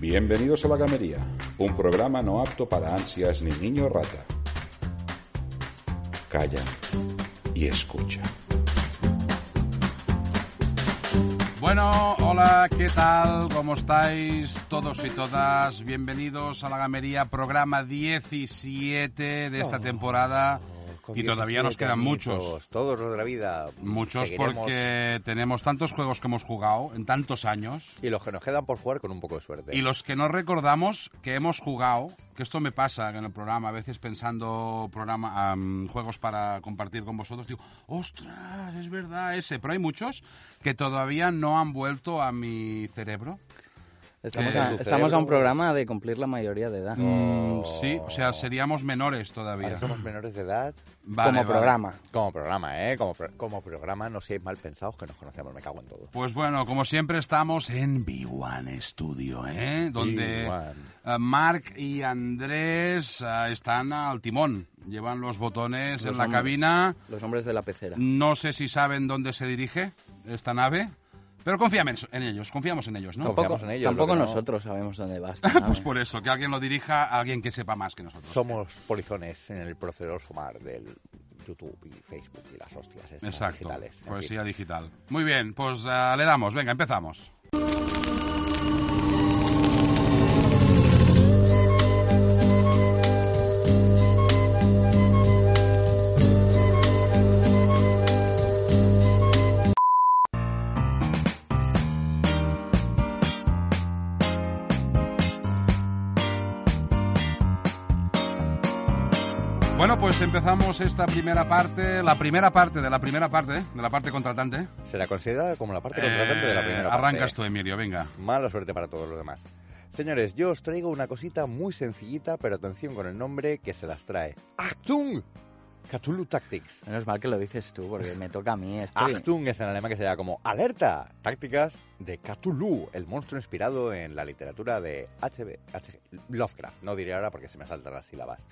Bienvenidos a La Gamería, un programa no apto para ansias ni niño rata. Calla y escucha. Bueno, hola, ¿qué tal? ¿Cómo estáis todos y todas? Bienvenidos a La Gamería, programa 17 de esta temporada. Con Y todavía nos 17 quedan muchos. Todos los de la vida. Muchos Seguiremos. porque tenemos tantos juegos que hemos jugado en tantos años Y los que nos quedan por jugar con un poco de suerte. y los que no recordamos que hemos jugado, que esto me pasa en el programa, a veces pensando programa, am, juegos para compartir con vosotros, digo, ostras, es verdad ese, pero hay muchos que todavía no han vuelto a mi cerebro. Estamos, a, estamos a un programa de cumplir la mayoría de edad. Mm, sí, o sea, seríamos menores todavía. Ahora somos menores de edad. Vale, como vale. programa. Como programa, ¿eh? Como, pro- como programa, no seáis mal pensados que nos conocemos, me cago en todo. Pues bueno, como siempre estamos en B1 Studio, ¿eh? Donde B1. eh, Marc y Andrés eh, están al timón. Llevan los botones Los en la hombres. cabina. Los hombres de la pecera. No sé si saben dónde se dirige esta nave, pero confiamos en ellos, confiamos en ellos, ¿no? Tampoco, en ellos, tampoco lo que no- nosotros sabemos dónde va. esta pues por eso, que alguien lo dirija, alguien que sepa más que nosotros. Somos polizones en el proceroso mar del YouTube y Facebook y las hostias estas Exacto, digitales. Poesía fin. digital. Muy bien, pues eh, le damos, venga, empezamos. Empezamos esta primera parte, la primera parte de la primera parte, ¿eh? de la parte contratante. Se la considera como la parte contratante de la Eh, primera Arrancas parte. tú, Emilio, venga. Mala suerte para todos los demás. Señores, yo os traigo una cosita muy sencillita, pero atención con el nombre que se las trae. ¡Achtung! Cthulhu Tactics. Menos mal que lo dices tú, porque me toca a mí. Estoy... Achtung es en alemán que se llama como alerta. Tácticas de Cthulhu, el monstruo inspirado en la literatura de HB, H- Lovecraft. No diré ahora porque se me saltan las sílabas.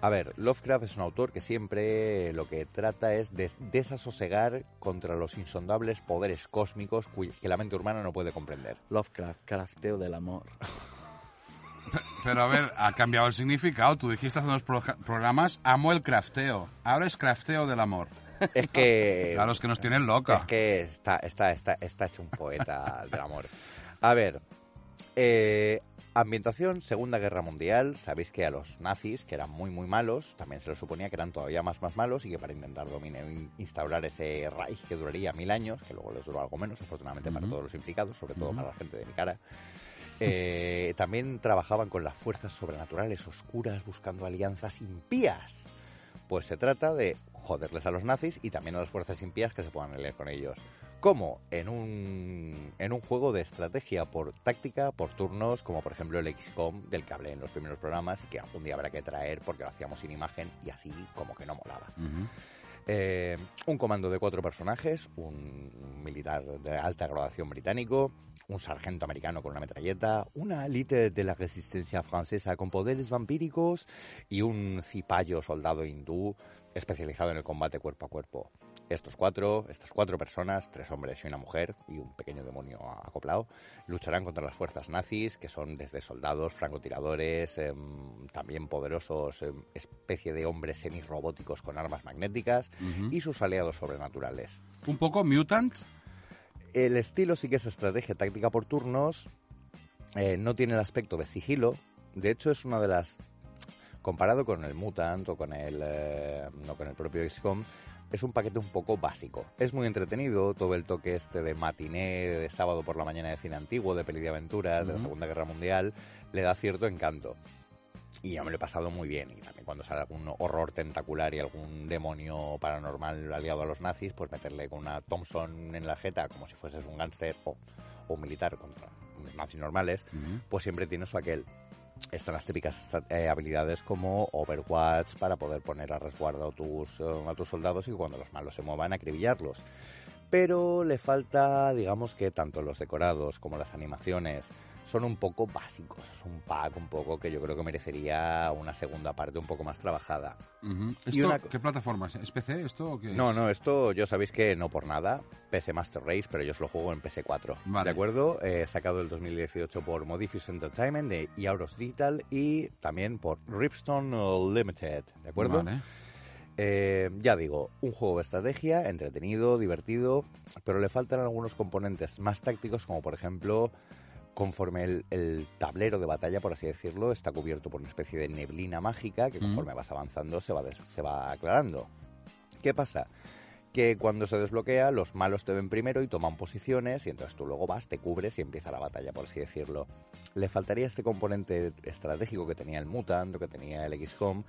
A ver, Lovecraft es un autor que siempre lo que trata es de desasosegar contra los insondables poderes cósmicos que la mente humana no puede comprender. Lovecraft, crafteo del amor. Pero a ver, ha cambiado el significado. Tú dijiste hace unos pro- programas, amo el crafteo. Ahora es crafteo del amor. Es que... Claro, es que nos tienen loca. Es que está, está, está, está hecho un poeta del amor. A ver, eh, ambientación, Segunda Guerra Mundial. Sabéis que a los nazis, que eran muy, muy malos, también se les suponía que eran todavía más, más malos y que para intentar dominar, instaurar ese Reich que duraría mil años, que luego les duró algo menos, afortunadamente para todos los implicados, sobre todo para la gente de mi cara. eh, también trabajaban con las fuerzas sobrenaturales oscuras buscando alianzas impías. Pues se trata de joderles a los nazis y también a las fuerzas impías que se puedan aliar con ellos. Como en un, en un juego de estrategia por táctica, por turnos, como por ejemplo el XCOM del que hablé en los primeros programas y que algún día habrá que traer porque lo hacíamos sin imagen y así como que no molaba. Eh, un comando de cuatro personajes, un militar de alta graduación británico, un sargento americano con una metralleta, una élite de la resistencia francesa con poderes vampíricos y un cipayo soldado hindú especializado en el combate cuerpo a cuerpo. Estos cuatro, estas cuatro personas, tres hombres y una mujer y un pequeño demonio acoplado, lucharán contra las fuerzas nazis, que son desde soldados, francotiradores, em, también poderosos, em, especie de hombres semirrobóticos con armas magnéticas y sus aliados sobrenaturales. Un poco mutant. El estilo sí que es estrategia táctica por turnos, eh, no tiene el aspecto de sigilo, de hecho es una de las comparado con el Mutant o con el, eh, no, con el propio XCOM, es un paquete un poco básico. Es muy entretenido, todo el toque este de matiné, de sábado por la mañana de cine antiguo, de peli de aventuras, de la. Segunda Guerra Mundial, le da cierto encanto. y yo me lo he pasado muy bien. Y también cuando sale algún horror tentacular y algún demonio paranormal aliado a los nazis, pues meterle con una Thompson en la jeta como si fueses un gángster o, o un militar contra nazis normales, pues siempre tiene su aquel. Están las típicas eh, habilidades como Overwatch para poder poner a resguardo a tus, eh, a tus soldados y cuando los malos se muevan acribillarlos. Pero le falta, digamos que tanto los decorados como las animaciones son un poco básicos. Es un pack un poco que yo creo que merecería una segunda parte un poco más trabajada. Ujú. Y ¿Esto una- ¿Qué plataforma es? ¿Es PC esto o qué es? No, no, esto yo sabéis que no por nada, PS Master Race, pero yo os lo juego en PS4. Vale. ¿De acuerdo? Eh, sacado el 2018 por Modifius Entertainment de Euros Digital y también por Ripstone Limited. ¿De acuerdo? Vale. Eh, ya digo, un juego de estrategia, entretenido, divertido, pero le faltan algunos componentes más tácticos, como por ejemplo, conforme el, el tablero de batalla, por así decirlo, está cubierto por una especie de neblina mágica que Mm. conforme vas avanzando se va, des- se va aclarando. ¿Qué pasa? Que cuando se desbloquea, los malos te ven primero y toman posiciones, y entonces tú luego vas, te cubres y empieza la batalla, por así decirlo. Le faltaría este componente estratégico que tenía el Mutant o que tenía el XCOM,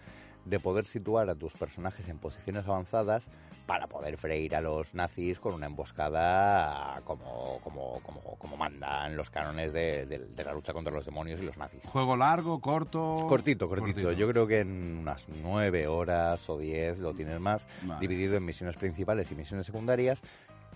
de poder situar a tus personajes en posiciones avanzadas para poder freír a los nazis con una emboscada como, como, como, como mandan los cánones de, de- de la lucha contra los demonios y los nazis. ¿Juego largo, corto? Cortito, cortito, Yo creo que en unas nueve horas o diez lo tienes más, Vale. dividido en misiones principales y misiones secundarias,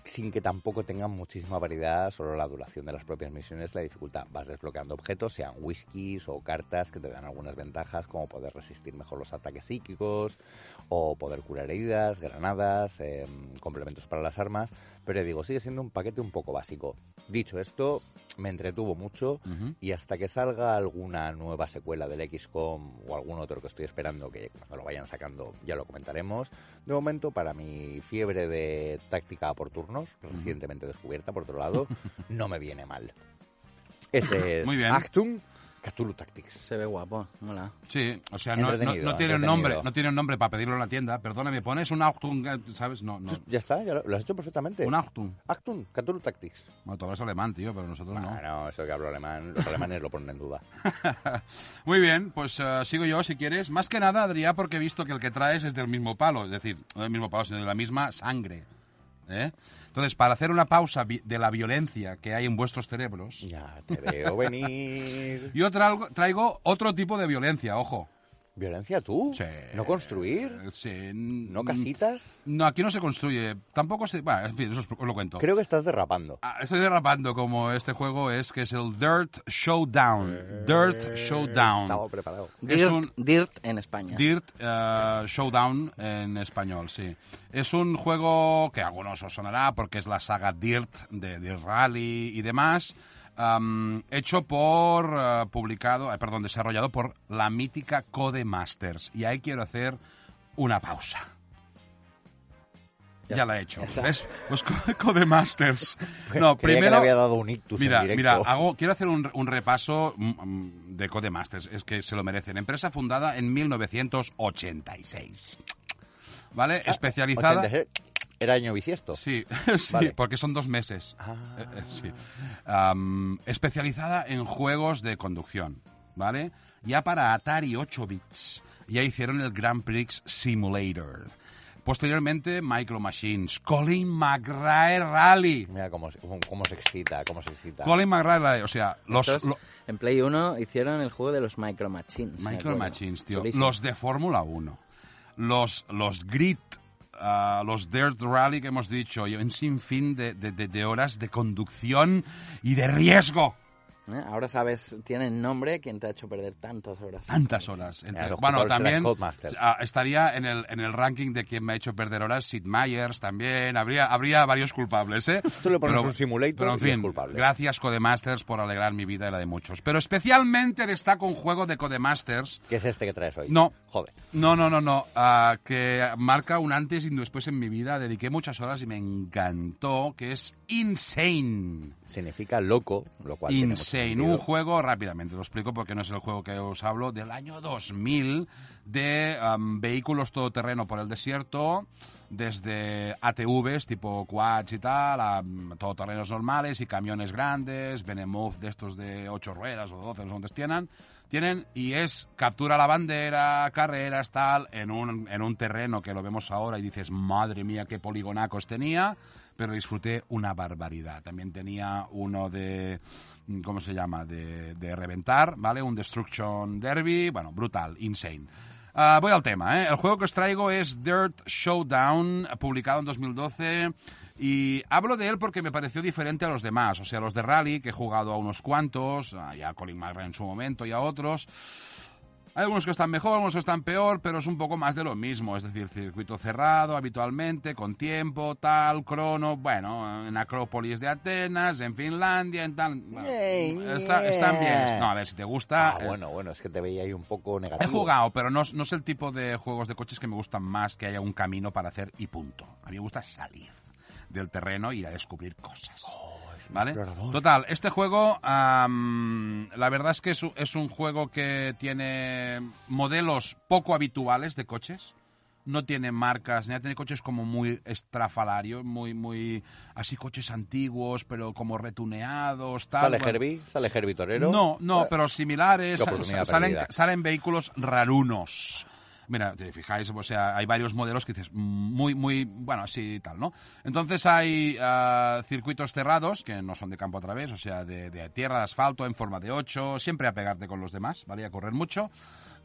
sin que tampoco tengan muchísima variedad, solo la duración de las propias misiones, la dificultad. Vas desbloqueando objetos, sean whiskies o cartas que te dan algunas ventajas, como poder resistir mejor los ataques psíquicos, o poder curar heridas, granadas, eh, complementos para las armas. Pero ya digo, sigue siendo un paquete un poco básico. Dicho esto, me entretuvo mucho y hasta que salga alguna nueva secuela del XCOM o algún otro que estoy esperando que cuando lo vayan sacando ya lo comentaremos. De momento, para mi fiebre de táctica por turnos, recientemente descubierta por otro lado, no me viene mal. Ese es Muy bien. Actum Cthulhu Tactics. Se ve guapo, mola. Sí, o sea, no, no, no tiene un nombre, no tiene un nombre para pedirlo en la tienda. Perdona, me pones un Achtung, ¿sabes? No, no. Ya está, ya lo, lo has hecho perfectamente. Un Achtung. Actum Cthulhu Tactics. Bueno, tú hablas alemán, tío, pero nosotros no. Bueno, eso que hablo alemán, los alemanes lo ponen en duda. Muy bien, pues eh, sigo yo si quieres. Más que nada, Adrián, porque he visto que el que traes es del mismo palo, es decir, no del mismo palo, sino de la misma sangre. ¿Eh? Entonces, para hacer una pausa de la violencia que hay en vuestros cerebros, Ya te veo venir. yo traigo, traigo otro tipo de violencia, ojo. ¿Violencia tú? Sí. ¿No construir? Eh, sí, ¿No casitas? No, aquí no se construye. Tampoco se... Bueno, en fin, eso os, lo cuento. Creo que estás derrapando. Ah, estoy derrapando como este juego es, que es el Dirt Showdown. Dirt Showdown. Estaba preparado. Es Dirt, un- Dirt en España. Dirt eh, Showdown en español, sí. Es un juego que a algunos os sonará porque es la saga Dirt de, de Rally y demás. Hecho por, eh, publicado, eh, perdón, desarrollado por la mítica Codemasters. Y ahí quiero hacer una pausa. Ya, la he hecho. ¿Ves? Pues Co- Codemasters. No, Creía que le primero. había dado un ictus Mira, en mira, hago, quiero hacer un, un repaso mm, mm, de Codemasters, es que se lo merecen. Empresa fundada en 1986. ¿Vale? Especializada. 86. Era año bisiesto. Sí, sí, Vale. porque son dos meses. Ah. Eh, eh, sí. Especializada en juegos de conducción, ¿vale? Ya para Atari 8 bits. Ya hicieron el Grand Prix Simulator. Posteriormente, Micro Machines, Colin McRae Rally. Mira cómo, se- cómo, cómo se excita, cómo se excita. Colin McRae Rally, o sea, los, Estos, lo- En Play 1 hicieron el juego de los Micro Machines. Micro. Machines, tío. Los de Fórmula 1. Los, los Grid, ah, los Dirt Rally que hemos dicho. Y un sinfín de, de, de- de horas de conducción y de riesgo. ¿Eh? Ahora sabes, tienen nombre quien te ha hecho perder tantas horas. Tantas horas. Entre- los bueno, también ah, estaría en el, en el ranking de quien me ha hecho perder horas Sid Meier's también. Habría, habría varios culpables, ¿eh? Tú le pones un simulator pero, en y es fin, culpable. Gracias Codemasters por alegrar mi vida y la de muchos. Pero especialmente destaco un juego de Codemasters ¿Qué es este que traes hoy? No. Joder. No, no, no, no. ah, que marca un antes y un después en mi vida. Dediqué muchas horas y me encantó, que es Insane. Significa loco, lo cual Insane, un juego, rápidamente lo explico porque no es el juego que os hablo, del año 2000 de um, vehículos todoterreno por el desierto, desde ATVs tipo quads y tal, a mm, todoterrenos normales y camiones grandes, Benemov de estos de 8 ruedas o 12, no sé cuántos tienen, tienen y es captura la bandera, carreras, tal, en un, en un terreno que lo vemos ahora y dices, madre mía, qué poligonacos tenía, pero disfruté una barbaridad. También tenía uno de, ¿cómo se llama?, de, de reventar, ¿vale? Un Destruction Derby, bueno, brutal, insane. Ah, voy al tema, ¿eh? El juego que os traigo es Dirt Showdown, publicado en 2012. Y hablo de él porque me pareció diferente a los demás. O sea, los de Rally, que he jugado a unos cuantos, a ya a Colin McRae en su momento y a otros. Hay algunos que están mejor, algunos que están peor, pero es un poco más de lo mismo. Es decir, circuito cerrado habitualmente, con tiempo, tal, crono. Bueno, en Acrópolis de Atenas, en Finlandia, en tal. bueno, está- están bien. No, a ver, si te gusta. Ah, eh, bueno, bueno, es que te veía ahí un poco He negativo. jugado, pero no, no es el tipo de juegos de coches que me gustan más que haya un camino para hacer y punto. A mí me gusta salir del terreno e ir a descubrir cosas. ¿Vale? Total, este juego, am, la verdad es que es, un- es un juego que tiene modelos poco habituales de coches. No tiene marcas, ni tiene coches como muy estrafalarios, muy, muy, así coches antiguos, pero como retuneados, tal. ¿Sale Herbie? ¿Sale Herbie Torero? no, no, pero similares. Salen, salen vehículos rarunos. Mira, te fijáis, o sea, hay varios modelos que dices muy, muy, bueno, así tal, ¿no? Entonces hay ah, circuitos cerrados, que no son de campo a través, o sea, de, de tierra, de asfalto, en forma de 8, siempre a pegarte con los demás, ¿vale? A correr mucho.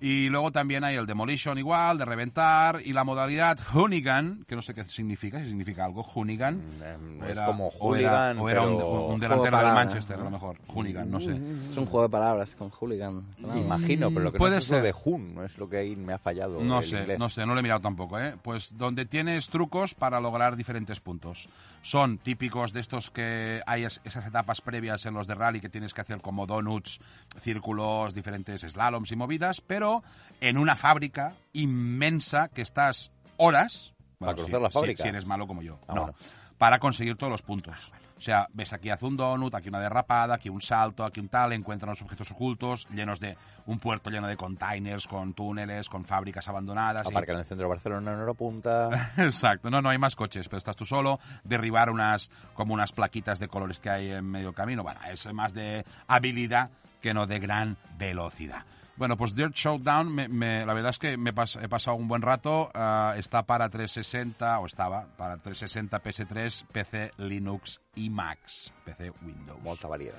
Y luego también hay el Demolition igual, de reventar, y la modalidad Hoonigan, que no sé qué significa, si significa algo, Hoonigan. Mm, O es como o era- hooligan, o era un, delantero del Manchester, a lo mejor. Hoonigan, no sé. Es un juego de palabras con hooligan. Imagino, pero lo que Puede no es lo ser. de Hun, no es lo que ahí me ha fallado. No el sé, inglés. no sé, no lo he mirado tampoco, ¿eh? Pues donde tienes trucos para lograr diferentes puntos. Son típicos de estos que hay es- esas etapas previas en los de rally que tienes que hacer como donuts, círculos, diferentes slaloms y movidas, pero en una fábrica inmensa que estás horas... ¿Para si- conocer la si- fábrica? Si, eres malo como yo. Ah, no, bueno. para conseguir todos los puntos. O sea, ves aquí hace un donut, aquí una derrapada, aquí un salto, aquí un tal, encuentran los objetos ocultos, llenos de un puerto lleno de containers, con túneles, con fábricas abandonadas. y- Aparca en el centro de Barcelona en hora punta. Exacto, no, no hay más coches, pero estás tú solo, derribar unas, como unas plaquitas de colores que hay en medio camino. Bueno, es más de habilidad que no de gran velocidad. Bueno, pues Dirt Showdown, me, me- la verdad es que me pas- he pasado un buen rato. ah, está para 360, o estaba para 360, PS3, PC, Linux y Macs, PC, Windows. Molta variedad.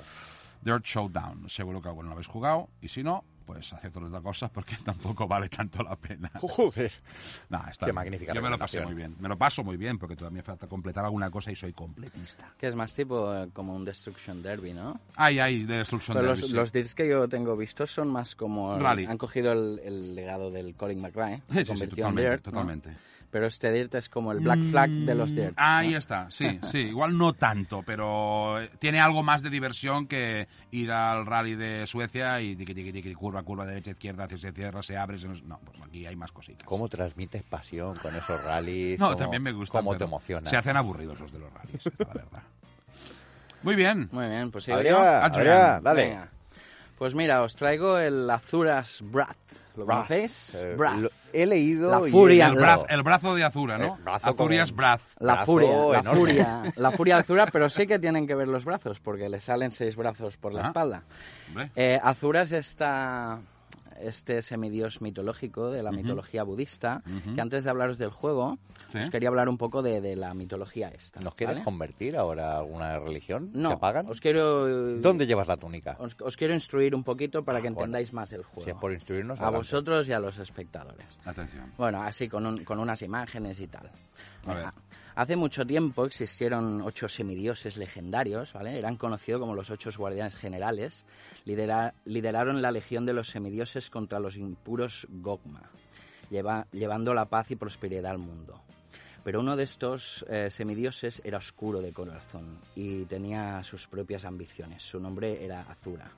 Dirt Showdown, seguro que alguno lo habéis jugado, y si no, pues haced otra cosa porque tampoco vale tanto la pena. Joder. No, está Qué bien. magnífica Yo me lo pasé muy bien. Me lo paso muy bien porque todavía me falta completar alguna cosa y soy completista. Que es más tipo eh, como un Destruction Derby, ¿no? Ay, ay, de Destruction Pero Derby, los, sí. los DIRs que yo tengo vistos son más como... Rally. Han cogido el, el legado del Colin McRae. Sí, sí, sí, en totalmente, Dirt, ¿no? Pero este Dirt es como el Black Flag de los Dirt. Ahí ¿no? está, sí, sí. Igual no tanto, pero eh, tiene algo más de diversión que ir al rally de Suecia y tiqui, tiqui, tiqui, curva, curva, derecha, izquierda, hacia se cierra, se abre. Se nos- No, pues aquí hay más cositas. ¿Cómo transmites pasión con esos rallies? No, ¿Cómo- también me gusta. ¿Cómo te emociona? Se hacen aburridos los de los rallies, esta la verdad. Muy bien. Muy bien, pues sigo Adrián, dale. Venga. Pues mira, os traigo el Azuras Brath. ¿Lo? Eh, lo- he leído La y furia. El, brazo, el brazo de Azura, ¿no? Azurias como- Brath. La brazo furia, la enorme. furia, la furia de Azura, pero sí que tienen que ver los brazos, porque le salen seis brazos por la Ah. espalda. Eh, Azura es esta, este semidios mitológico de la mitología budista, que antes de hablaros del juego, Sí. os quería hablar un poco de, de la mitología esta. ¿Nos quieres ¿vale? convertir ahora a alguna religión? No, ¿Te pagan? os quiero... ¿Dónde llevas la túnica? Os, os quiero instruir un poquito para que Ah, bueno. entendáis más el juego. Si es por instruirnos, a adelante. vosotros y a los espectadores. Atención. Bueno, así con, un- con unas imágenes y tal. A ver. Hace mucho tiempo existieron ocho semidioses legendarios. Eran conocidos como los ocho guardianes generales. Lidera- lideraron la legión de los semidioses contra los impuros Gogma, lleva- llevando la paz y prosperidad al mundo. Pero uno de estos eh, semidioses era oscuro de corazón y tenía sus propias ambiciones. Su nombre era Azura.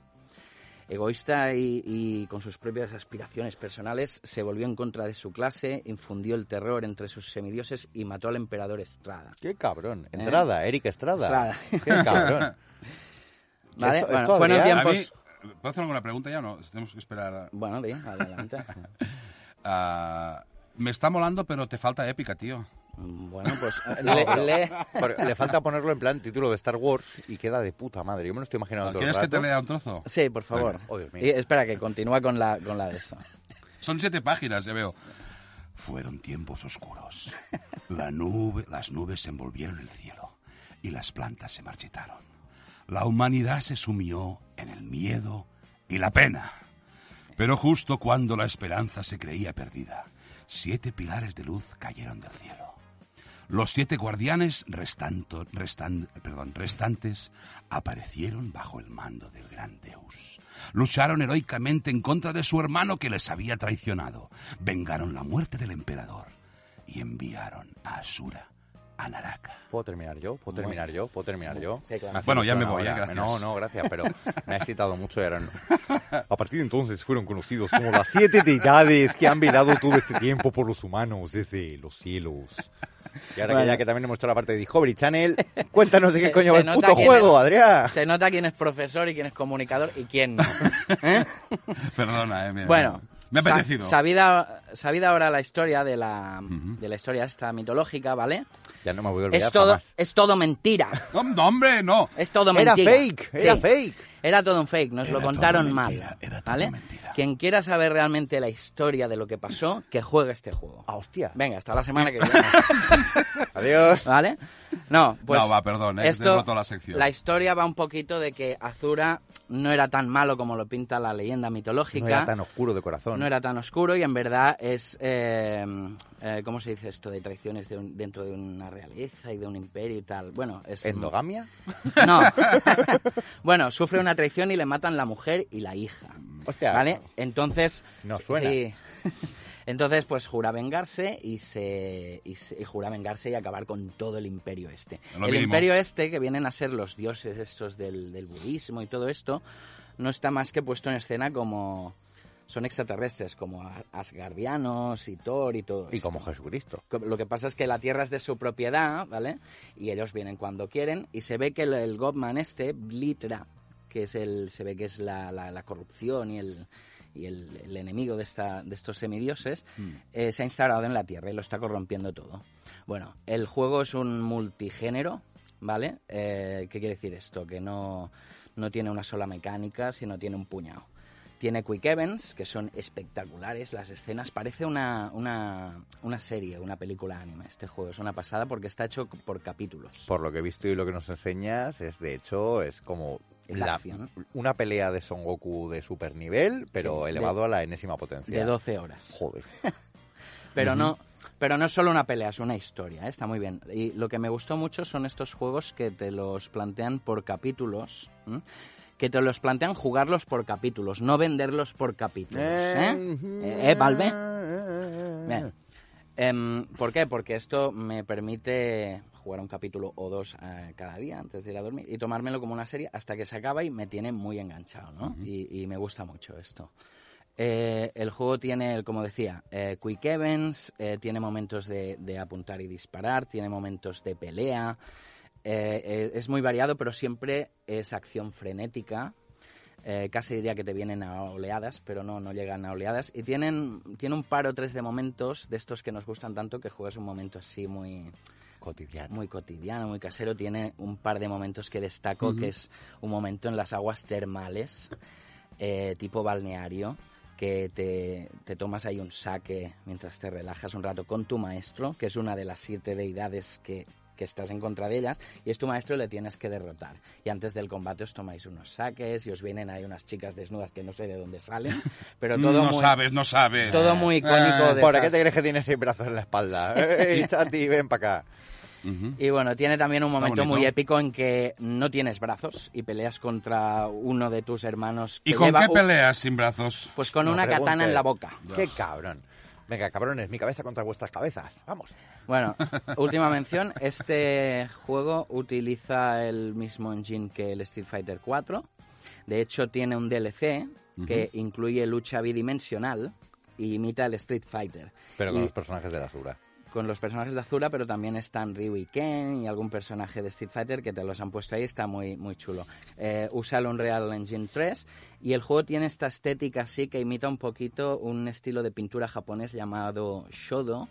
Egoísta y, y con sus propias aspiraciones personales, se volvió en contra de su clase, infundió el terror entre sus semidioses y mató al emperador Estrada. ¡Qué cabrón! Entrada, Eric Estrada. Estrada. ¡Qué cabrón! ¿Vale? Esto- bueno, esto, fueron Adrián, A mí, tiempos... ¿Puedo hacer alguna pregunta ya o no? Tenemos que esperar. a- Bueno, bien, adelante. a- me está molando, pero te falta épica, tío. Bueno, pues le- le- Pero le falta ponerlo en plan título de Star Wars y queda de puta madre. Yo me lo estoy imaginando todo el ¿Quieres que te lea un trozo? Sí, por favor. Oh, Dios mío. Y espera, que continúa con la, con la de eso. Son siete páginas, ya veo. Fueron tiempos oscuros. La nube, las nubes envolvieron el cielo y las plantas se marchitaron. La humanidad se sumió en el miedo y la pena. Pero justo cuando la esperanza se creía perdida, siete pilares de luz cayeron del cielo. Los siete guardianes restanto- restan- perdón, restantes aparecieron bajo el mando del gran Deus. Lucharon heroicamente en contra de su hermano que les había traicionado. Vengaron la muerte del emperador y enviaron a Asura a Naraka. ¿Puedo terminar yo? ¿Puedo terminar yo? ¿Puedo terminar yo? Sí, claro. Bueno, ya me voy, eh, gracias. No, no, gracias, pero me ha excitado mucho. no. A partir de entonces fueron conocidos como las siete deidades que han velado todo este tiempo por los humanos desde los cielos. Y ahora que ya que también hemos hecho la parte de Discovery Channel, cuéntanos de qué Se- coño va el puto juego, es- Adrián. Se nota quién es profesor y quién es comunicador y quién no. ¿Eh? Perdona, eh, mira, Bueno, Me ha apetecido. sabida, sabida ahora la historia de la, de la historia esta mitológica, ¿vale? Ya no me voy a olvidar Es todo, jamás. es todo mentira. No, no, hombre, no. Es todo Era mentira. fake, era Sí. fake. Era todo un fake, nos Era lo contaron todo mal. mentira, era todo ¿Vale? mentira. Quien quiera saber realmente la historia de lo que pasó, que juegue este juego. Ah, hostia. Venga, hasta la semana que viene. Adiós. ¿Vale? No, pues. No, va, perdón, eh, esto, roto la sección. La historia va un poquito de que Azura no era tan malo como lo pinta la leyenda mitológica. No era tan oscuro de corazón. No era tan oscuro y en verdad es, eh, eh, ¿cómo se dice esto? De traiciones de un- dentro de una realeza y de un imperio y tal. Bueno, es... ¿Endogamia? No. bueno, sufre una traición y le matan la mujer y la hija. Hostia. ¿Vale? Entonces... No suena. sí. Entonces, pues jura vengarse y se, y se- y jura vengarse y acabar con todo el imperio este. Lo el mínimo. imperio este, que vienen a ser los dioses estos del, del budismo y todo esto, no está más que puesto en escena como... Son extraterrestres, como asgardianos y Thor y todo Y esto. como Jesucristo. Lo que pasa es que la tierra es de su propiedad, ¿vale? Y ellos vienen cuando quieren y se ve que el, el Godman este, Blitra, que es el, se ve que es la, la- la corrupción y el y el, el enemigo de, esta, de estos semidioses, eh, se ha instalado en la Tierra y lo está corrompiendo todo. Bueno, el juego es un multigénero, ¿vale? Eh, ¿Qué quiere decir esto? Que no, no tiene una sola mecánica, sino tiene un puñado. Tiene quick events, que son espectaculares, las escenas. Parece una, una, una serie, una película anime. Este juego es una pasada porque está hecho por capítulos. Por lo que he visto y lo que nos enseñas, es de hecho, es como la- una pelea de Son Goku de super nivel, pero Sí, elevado de- a la enésima potencia. De 12 horas. Joder. Pero no, pero no es solo una pelea, es una historia, ¿eh? está muy bien. Y lo que me gustó mucho son estos juegos que te los plantean por capítulos, que te los plantean jugarlos por capítulos, no venderlos por capítulos. ¿Eh? ¿Eh, eh, Valve? Bien. Em, ¿Por qué? Porque esto me permite jugar un capítulo o dos eh, cada día antes de ir a dormir y tomármelo como una serie hasta que se acaba y me tiene muy enganchado, ¿no? y, y me gusta mucho esto. Eh, el juego tiene, como decía, eh, quick events, tiene momentos de, de apuntar y disparar, tiene momentos de pelea, eh, eh, es muy variado, pero siempre es acción frenética. Eh, casi diría que te vienen a oleadas, pero no, no llegan a oleadas. Y tienen, tiene un par o tres de momentos de estos que nos gustan tanto que juegas un momento así muy, Cotidiano. muy cotidiano, muy casero. Tiene un par de momentos que destaco, que es un momento en las aguas termales, eh, tipo balneario, que te, te tomas ahí un saque mientras te relajas un rato con tu maestro, que es una de las siete deidades que, que estás en contra de ellas, y es tu maestro y le tienes que derrotar. Y antes del combate os tomáis unos saques y os vienen ahí unas chicas desnudas que no sé de dónde salen, pero todo no muy... sabes, no sabes. todo muy icónico Eh, de ¿Por qué esas- te crees que tienes seis brazos en la espalda? ¡Ey, Chati, ven para acá! Y bueno, tiene también un momento muy épico en que no tienes brazos y peleas contra uno de tus hermanos. ¿Y con lleva qué un- peleas sin brazos? Pues con No una katana en la boca. ¡Qué cabrón! Venga, cabrones, mi cabeza contra vuestras cabezas. Vamos. Bueno, última mención. Este juego utiliza el mismo engine que el Street Fighter 4. De hecho, tiene un DLC que incluye lucha bidimensional y imita el Street Fighter. Pero con Y- los personajes de la Sura. Con los personajes de Azura, pero también están Ryu y Ken y algún personaje de Street Fighter que te los han puesto ahí, está muy, muy chulo. Eh, usa el Unreal Engine 3 y el juego tiene esta estética así que imita un poquito un estilo de pintura japonés llamado Shodo,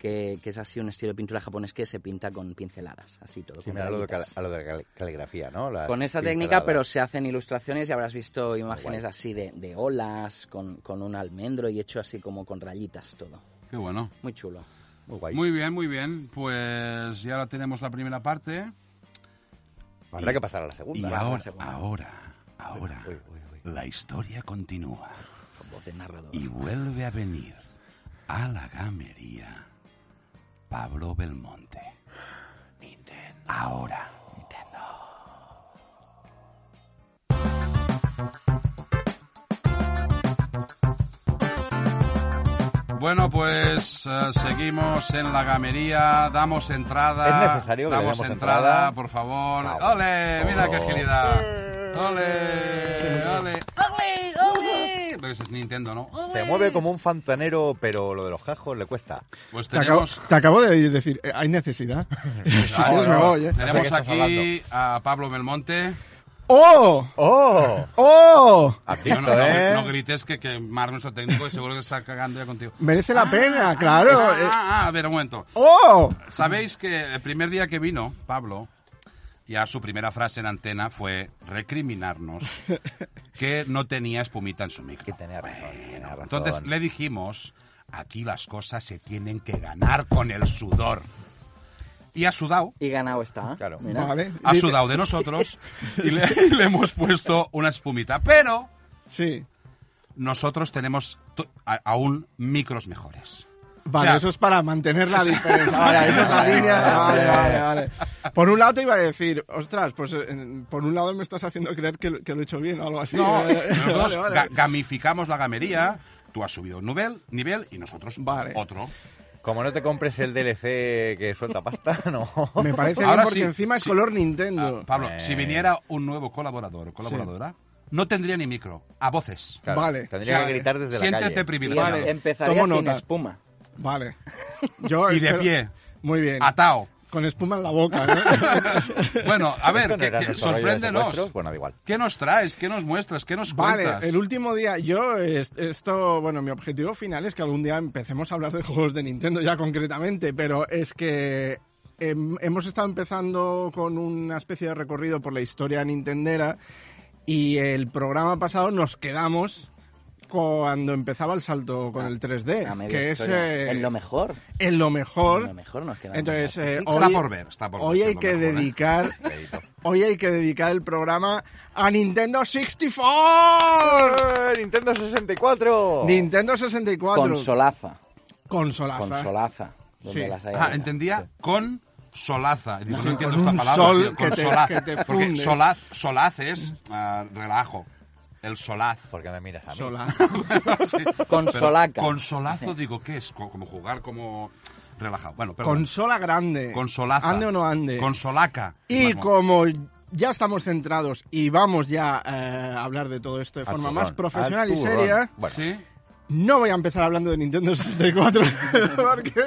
que, que es así un estilo de pintura japonés que se pinta con pinceladas, así todo. Sí, da lo de, cal- a lo de cal- caligrafía, ¿no? Las Con esa técnica, pinceladas. pero se hacen ilustraciones y habrás visto imágenes guay. así de, de olas, con, con un almendro y hecho así como con rayitas todo. Qué bueno. Muy chulo. Muy guay. Muy bien, muy bien. Pues ya ahora tenemos la primera parte. Habrá que pasar a la Y segunda. la ahora, segunda. ahora, ahora, Uy, uy, uy. la historia continúa. Con voz de narrador. Y vuelve a venir a la gamería Pablo Belmonte. Nintendo. Ahora. Bueno, pues eh, seguimos en la gamería, damos entrada. ¿Es necesario que damos entrada, entrada? por favor. Ah, ¡Ole! Mira qué oh. agilidad. ¡Ole! ¡Ole! ¡Ole! ¡Ole! Pero eso es Nintendo, ¿no? Se mueve como un fontanero, pero lo de los jajos le cuesta. Pues Te acabo, tenemos, te acabo de decir, eh, hay necesidad. Ah, no, ¿eh? No tenemos aquí a Pablo Belmonte. ¡Oh! ¡Oh! ¡Oh! No, no, ¿eh? grites que, que Marc, nuestro técnico, seguro que está cagando ya contigo. Merece la pena, claro. Ah, eh. ah, ah, a ver, un momento. ¡Oh! Sabéis que el primer día que vino Pablo, ya su primera frase en antena fue recriminarnos que no tenía espumita en su micro. Que tenía razón, tenía razón. Entonces le dijimos, aquí las cosas se tienen que ganar con el sudor. Y ha sudado, Y ganado está. Claro. Mira. Vale. ha sudado de nosotros y le, y le hemos puesto una espumita. Pero Sí. nosotros tenemos aún micros mejores. Vale, O sea- eso es para mantener la diferencia. Vale, esa es la línea. Vale, vale, vale. Por un lado te iba a decir, ostras, pues eh, por un lado me estás haciendo creer que, lo- que lo he hecho bien o algo así. No, Vale, nosotros vale. ga- gamificamos la gamería. Tú has subido un nivel, nivel y nosotros Vale. otro. Como no te compres el DLC que suelta pasta, no. Me parece Ahora bien porque sí, encima es sí. color Nintendo. Ah, Pablo, Eh. si viniera un nuevo colaborador o colaboradora, no tendría ni micro, a voces. Claro, Vale. Tendría que gritar desde la Siéntete calle. Y privilegiado. Vale. empezaría Tomo sin nota. espuma. Vale. Yo Y de pie, Muy bien. atao. Con espuma en la boca, ¿no? Bueno, a ver, que- sorpréndenos. Bueno, da igual. ¿Qué nos traes? ¿Qué nos muestras? ¿Qué nos Vale, cuentas? el último día, yo, es- esto, bueno, mi objetivo final es que algún día empecemos a hablar de juegos de Nintendo ya concretamente, pero es que em, hemos estado empezando con una especie de recorrido por la historia nintendera y el programa pasado nos quedamos cuando empezaba el salto con el 3D, A media que es historia. eh, En lo mejor. en lo mejor. En lo mejor nos. Entonces, eh, Está por ver, está por ver, hoy hay que mejor, ¿eh? dedicar. Hoy hay que dedicar el programa a Nintendo 64. ¡Eh, Nintendo 64. Nintendo 64. Consolaza. Consolaza. Consolaza. Donde Sí. las haya Ah, entendía con solaza. Digo, no entiendo con esta palabra, sol tío, con que te- solaz. que te porque solaz es ah, relajo. El solaz. ¿Por qué me miras a mí? Sola. Sí, Con pero solaca. Con solazo digo, ¿qué es? Co- Como jugar como relajado. Bueno, perdón. Consola grande. Con solaza. Ande o no ande. Con solaca. Y Vamos. como ya estamos centrados y vamos ya eh, a hablar de todo esto de Al forma turrón, más profesional al y turrón. seria, Bueno, ¿Sí? no voy a empezar hablando de Nintendo 64 porque,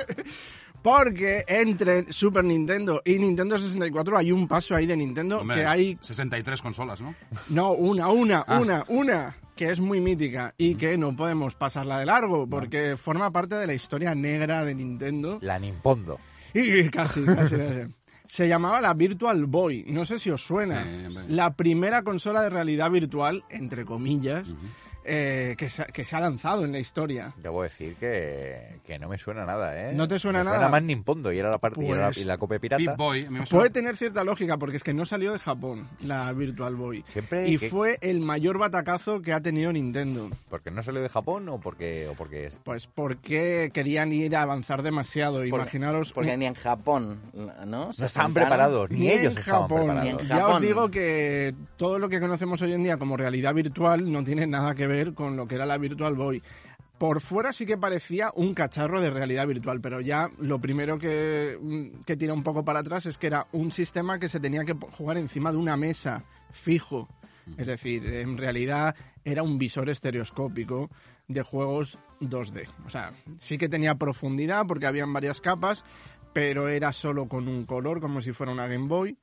porque entre Super Nintendo y Nintendo 64 hay un paso ahí de Nintendo Hombre, que hay 63 consolas, ¿no? No, una, una, Ah. una, una, que es muy mítica y que no podemos pasarla de largo porque forma parte de la historia negra de Nintendo. la Nimpondo. Y casi, casi, casi. Se llamaba la Virtual Boy, no sé si os suena. Sí, la primera consola de realidad virtual, entre comillas, eh, que, se, que se ha lanzado en la historia. Debo decir que, que no me suena nada, ¿eh? ¿No te suena Me nada? Suena más Nimpondo y era la parte y, era la, Pues- y la copia pirata. Pip Boy. a mí me suena- Puede tener cierta lógica porque es que no salió de Japón la Virtual Boy. Siempre y que- fue el mayor batacazo que ha tenido Nintendo. ¿Porque no salió de Japón o porque, o porque Pues porque querían ir a avanzar demasiado. Porque- Imaginaros. Porque un- ni en Japón, ¿no? Se no estaban sentaron. preparados? Ni, ni ellos en estaban Japón. preparados. Ni en Ya os Japón. digo que todo lo que conocemos hoy en día como realidad virtual no tiene nada que ver con lo que era la Virtual Boy. Por fuera sí que parecía un cacharro de realidad virtual, pero ya lo primero que, mm, que tira un poco para atrás es que era un sistema que se tenía que jugar encima de una mesa fijo. Es decir, en realidad era un visor estereoscópico de juegos 2D. O sea, sí que tenía profundidad porque habían varias capas, pero era solo con un color, como si fuera una Game Boy,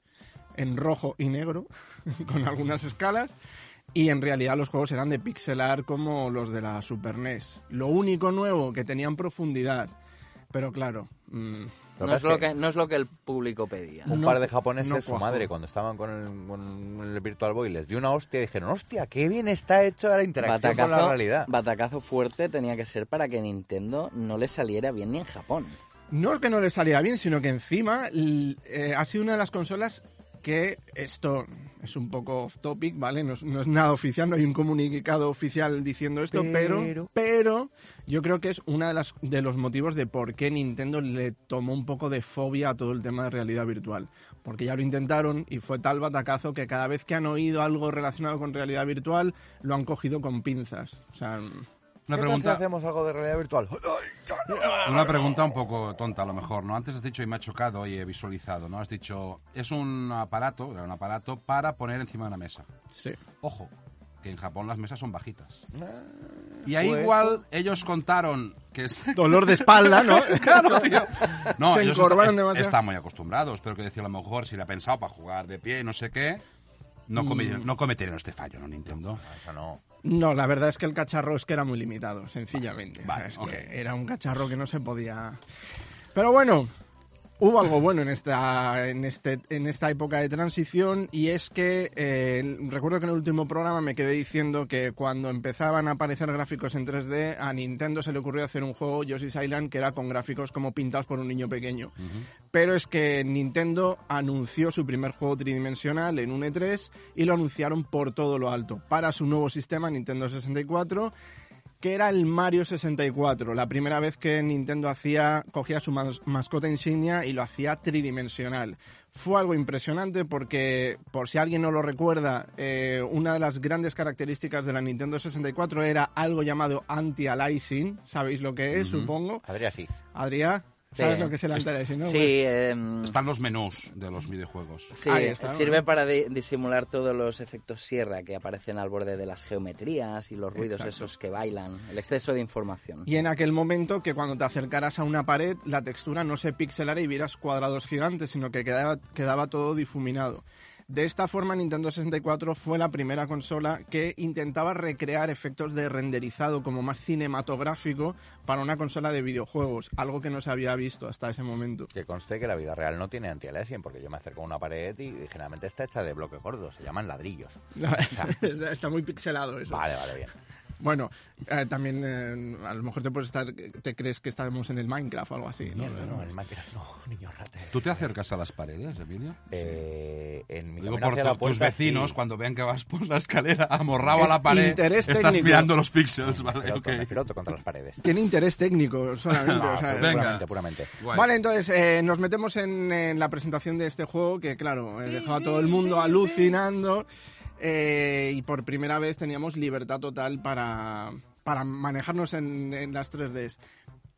en rojo y negro, con algunas escalas. Y en realidad los juegos eran de pixelar como los de la Super NES. Lo único nuevo que tenían profundidad. Pero claro, mm, No es, lo que, no es lo que el público pedía. Un No- par de japoneses, no su madre, cuando estaban con el, con el Virtual Boy, les dio una hostia y dijeron, hostia, qué bien está hecho la interacción con la realidad. batacazo fuerte tenía que ser para que Nintendo no le saliera bien ni en Japón. No es que no le saliera bien, sino que encima eh, ha sido una de las consolas que esto es un poco off topic, ¿vale? No es, no es nada oficial, no hay un comunicado oficial diciendo esto, pero, Pero- pero yo creo que es uno de, las, de los motivos de por qué Nintendo le tomó un poco de fobia a todo el tema de realidad virtual. Porque ya lo intentaron y fue tal batacazo que cada vez que han oído algo relacionado con realidad virtual lo han cogido con pinzas. O sea, Una ¿Qué tal si pregunta, hacemos algo de realidad virtual? una pregunta un poco tonta a lo mejor, ¿no? Antes has dicho y me ha chocado y he visualizado, ¿no? Has dicho, es un aparato, era un aparato para poner encima de una mesa. sí. Ojo, que en Japón las mesas son bajitas. Y ahí pues- igual ellos contaron que es... Dolor de espalda, ¿no? Claro, tío. No, Se ellos están muy acostumbrados, pero que decía a lo mejor si le ha pensado para jugar de pie y no sé qué, no, Mm. no cometerían este fallo, ¿no, Nintendo? Eso no. No, la verdad es que el cacharro es que era muy limitado, sencillamente. Vale, Es que Era un cacharro que no se podía... Pero bueno, hubo algo bueno en esta, en este, en esta época de transición y es que eh, recuerdo que en el último programa me quedé diciendo que cuando empezaban a aparecer gráficos en 3D a Nintendo se le ocurrió hacer un juego Yoshi's Island que era con gráficos como pintados por un niño pequeño. Pero es que Nintendo anunció su primer juego tridimensional en un E3 y lo anunciaron por todo lo alto para su nuevo sistema Nintendo 64 que era el Mario 64, la primera vez que Nintendo hacía, cogía su mas- mascota insignia y lo hacía tridimensional. Fue algo impresionante porque, por si alguien no lo recuerda, eh, una de las grandes características de la Nintendo 64 era algo llamado anti-aliasing. ¿Sabéis lo que es, supongo? Adrián, sí. Adrián, ¿sabes Sí. lo que es el no? Sí, em, Están los menús de los videojuegos. sí Ahí está, sirve para di- disimular todos los efectos sierra que aparecen al borde de las geometrías y los ruidos Exacto. esos que bailan, el exceso de información. Y en aquel momento que cuando te acercaras a una pared, la textura no se pixelara y vieras cuadrados gigantes, sino que quedaba, quedaba todo difuminado. De esta forma, Nintendo 64 fue la primera consola que intentaba recrear efectos de renderizado como más cinematográfico para una consola de videojuegos, algo que no se había visto hasta ese momento. Que conste que la vida real no tiene anti-aliasing, porque yo me acerco a una pared y generalmente está hecha de bloques gordos, se llaman ladrillos. Está muy pixelado eso. Vale, vale, bien. Bueno, eh, también eh, a lo mejor te puedes estar, te crees que estamos en el Minecraft o algo así. ¿no? Mierda, no, el Minecraft no, niño rata. ¿Tú te acercas a las paredes, Emilio? Eh, en mi Digo por hacia la to- tus puerta, vecinos, sí. cuando vean que vas por la escalera amorrado a Es la pared, interés estás técnico. mirando los píxeles, ¿vale? filoto, Ok. me filoto contra las paredes. Tiene interés técnico solamente. No, o sea, venga. Puramente, puramente. Guay. Vale, entonces eh, nos metemos en, en la presentación de este juego que, claro, dejaba a todo el mundo alucinando eh, y por primera vez teníamos libertad total para, para manejarnos en, en las 3Ds.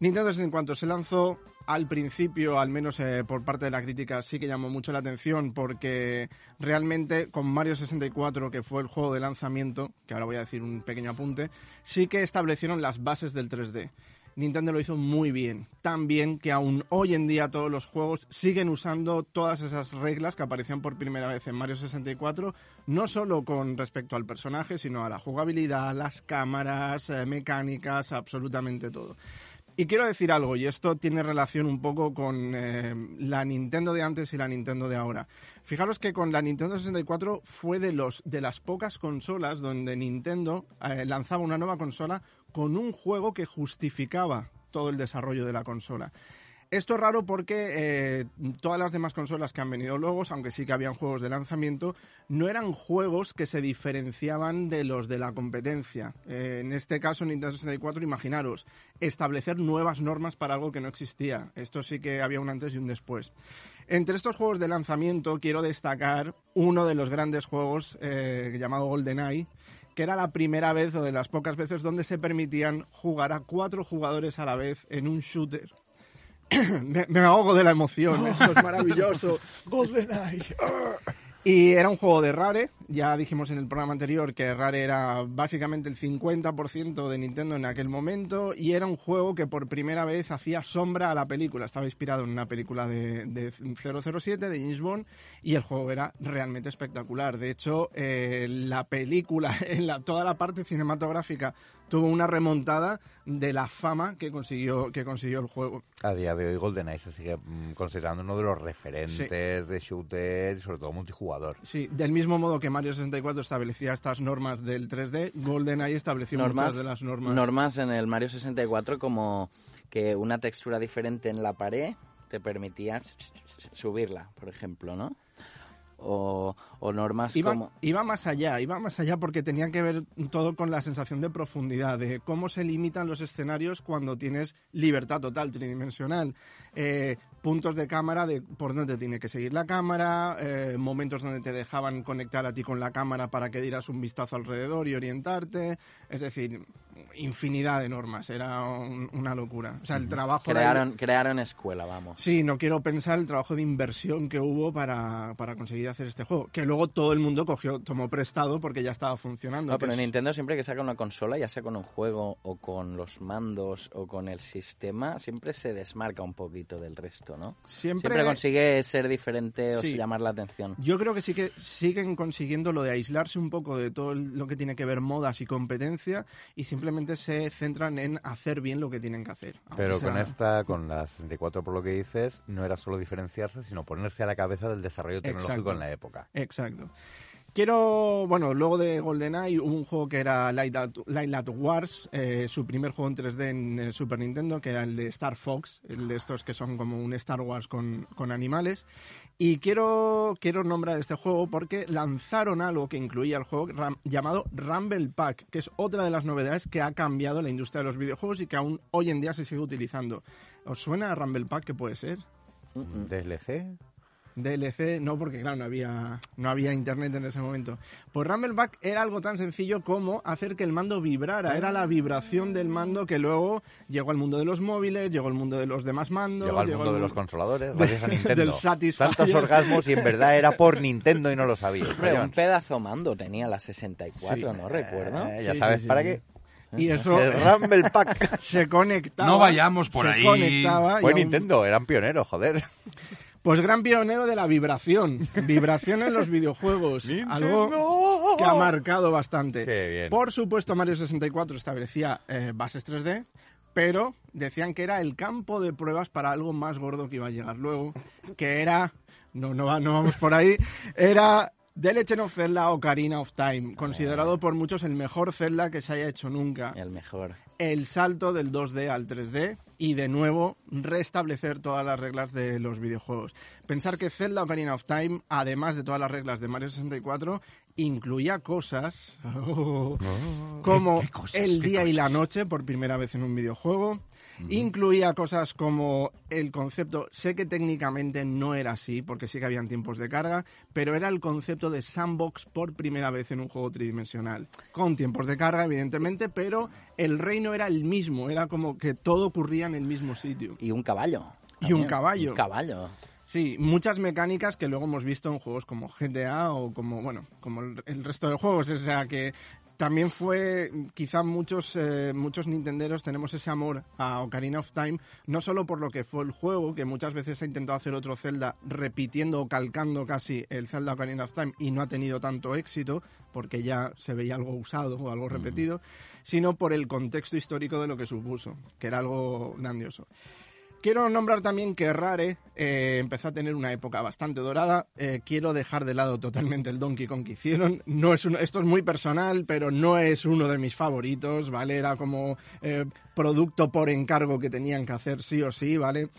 Nintendo 64 se lanzó al principio, al menos eh, por parte de la crítica, sí que llamó mucho la atención porque realmente con Mario 64, que fue el juego de lanzamiento, que ahora voy a decir un pequeño apunte, sí que establecieron las bases del 3D. Nintendo lo hizo muy bien, tan bien que aún hoy en día todos los juegos siguen usando todas esas reglas que aparecían por primera vez en Mario 64, no solo con respecto al personaje, sino a la jugabilidad, las cámaras, eh, mecánicas, absolutamente todo. Y quiero decir algo, y esto tiene relación un poco con eh, la Nintendo de antes y la Nintendo de ahora. Fijaros que con la Nintendo 64 fue de, los, de las pocas consolas donde Nintendo eh, lanzaba una nueva consola con un juego que justificaba todo el desarrollo de la consola. Esto es raro porque eh, todas las demás consolas que han venido luego, aunque sí que habían juegos de lanzamiento, no eran juegos que se diferenciaban de los de la competencia. Eh, en este caso, Nintendo 64, imaginaros, establecer nuevas normas para algo que no existía. Esto sí que había un antes y un después. Entre estos juegos de lanzamiento quiero destacar uno de los grandes juegos eh, llamado GoldenEye, que era la primera vez o de las pocas veces donde se permitían jugar a cuatro jugadores a la vez en un shooter. me, me ahogo de la emoción, esto es maravilloso. GoldenEye. Y era un juego de Rare, ya dijimos en el programa anterior que Rare era básicamente el 50% de Nintendo en aquel momento y era un juego que por primera vez hacía sombra a la película. Estaba inspirado en una película de, de 007, de James Bond, y el juego era realmente espectacular. De hecho, eh, la película, en la, toda la parte cinematográfica tuvo una remontada de la fama que consiguió, que consiguió el juego. A día de hoy GoldenEye se sigue mm, considerando uno de los referentes de shooter y sobre todo multijugador. Sí, del mismo modo que Mario 64 establecía estas normas del 3D, GoldenEye estableció muchas de las normas. Normas en el Mario 64 como que una textura diferente en la pared te permitía subirla, por ejemplo, ¿no? o, normas iba, como... Iba más allá, iba más allá porque tenía que ver todo con la sensación de profundidad, de cómo se limitan los escenarios cuando tienes libertad total, tridimensional. Eh, puntos de cámara de por dónde tiene que seguir la cámara, eh, momentos donde te dejaban conectar a ti con la cámara para que dieras un vistazo alrededor y orientarte, es decir, infinidad de normas, era una locura. O sea, el trabajo... Crearon, crearon escuela, vamos. Sí, no quiero pensar el trabajo de inversión que hubo para, para conseguir hacer este juego, que luego todo el mundo cogió, tomó prestado porque ya estaba funcionando. No, pero Nintendo siempre que saca una consola, ya sea con un juego o con los mandos o con el sistema, siempre se desmarca un poquito del resto, ¿no? Siempre, consigue ser diferente o llamar la atención. Yo creo que sí que siguen consiguiendo lo de aislarse un poco de todo lo que tiene que ver modas y competencia y simplemente se centran en hacer bien lo que tienen que hacer. Pero con esta, con la 64 por lo que dices, no era solo diferenciarse, sino ponerse a la cabeza del desarrollo tecnológico en la época. Exacto. Quiero, bueno, luego de GoldenEye hubo un juego que era Light Light Wars, eh, su primer juego en 3D en eh, Super Nintendo, que era el de Star Fox, el de estos que son como un Star Wars con, con animales. Y quiero, quiero nombrar este juego porque lanzaron algo que incluía el juego llamado Rumble Pack, que es otra de las novedades que ha cambiado la industria de los videojuegos y que aún hoy en día se sigue utilizando. ¿Os suena a Rumble Pack? ¿Qué puede ser? ¿DLC? DLC, no, porque claro, no había, no había internet en ese momento. Pues Rumbleback era algo tan sencillo como hacer que el mando vibrara. Era la vibración del mando que luego llegó al mundo de los móviles, llegó al mundo de los demás mandos. Llegó al mundo de los controladores, gracias a Nintendo. Del Satisfyer. Tantos orgasmos y en verdad era por Nintendo y no lo sabía. un pedazo mando tenía la 64, no recuerdo. Eh, ya sabes para qué. Y eso el Rumble Pack se conectaba. No vayamos por ahí. Fue Nintendo, eran pioneros, joder. Pues gran pionero de la vibración. Vibración en los videojuegos. algo que ha marcado bastante. Por supuesto, Mario 64 establecía eh, bases 3D, pero decían que era el campo de pruebas para algo más gordo que iba a llegar luego, que era... No, no, no vamos por ahí. Era The Legend of Zelda Ocarina of Time, considerado por muchos el mejor Zelda que se haya hecho nunca. El mejor. El salto del 2D al 3D y de nuevo restablecer todas las reglas de los videojuegos. Pensar que Zelda Ocarina of Time, además de todas las reglas de Mario 64, incluía cosas como el día y la noche por primera vez en un videojuego, Incluía cosas como el concepto, sé que técnicamente no era así, porque sí que habían tiempos de carga, pero era el concepto de sandbox por primera vez en un juego tridimensional. Con tiempos de carga, evidentemente, pero el reino era el mismo, era como que todo ocurría en el mismo sitio. Y un caballo. Y un caballo. Un caballo. Sí, muchas mecánicas que luego hemos visto en juegos como GTA o como, bueno, como el, resto de juegos. O sea, que también fue, quizá muchos, eh, muchos nintenderos tenemos ese amor a Ocarina of Time, no solo por lo que fue el juego, que muchas veces ha intentado hacer otro Zelda repitiendo o calcando casi el Zelda Ocarina of Time y no ha tenido tanto éxito, porque ya se veía algo usado o algo repetido, sino por el contexto histórico de lo que supuso, que era algo grandioso. Quiero nombrar también que Rare eh, empezó a tener una época bastante dorada. Eh, quiero dejar de lado totalmente el Donkey Kong que hicieron. No es esto es muy personal, pero no es uno de mis favoritos, ¿vale? Era como eh, producto por encargo que tenían que hacer sí o sí, ¿vale?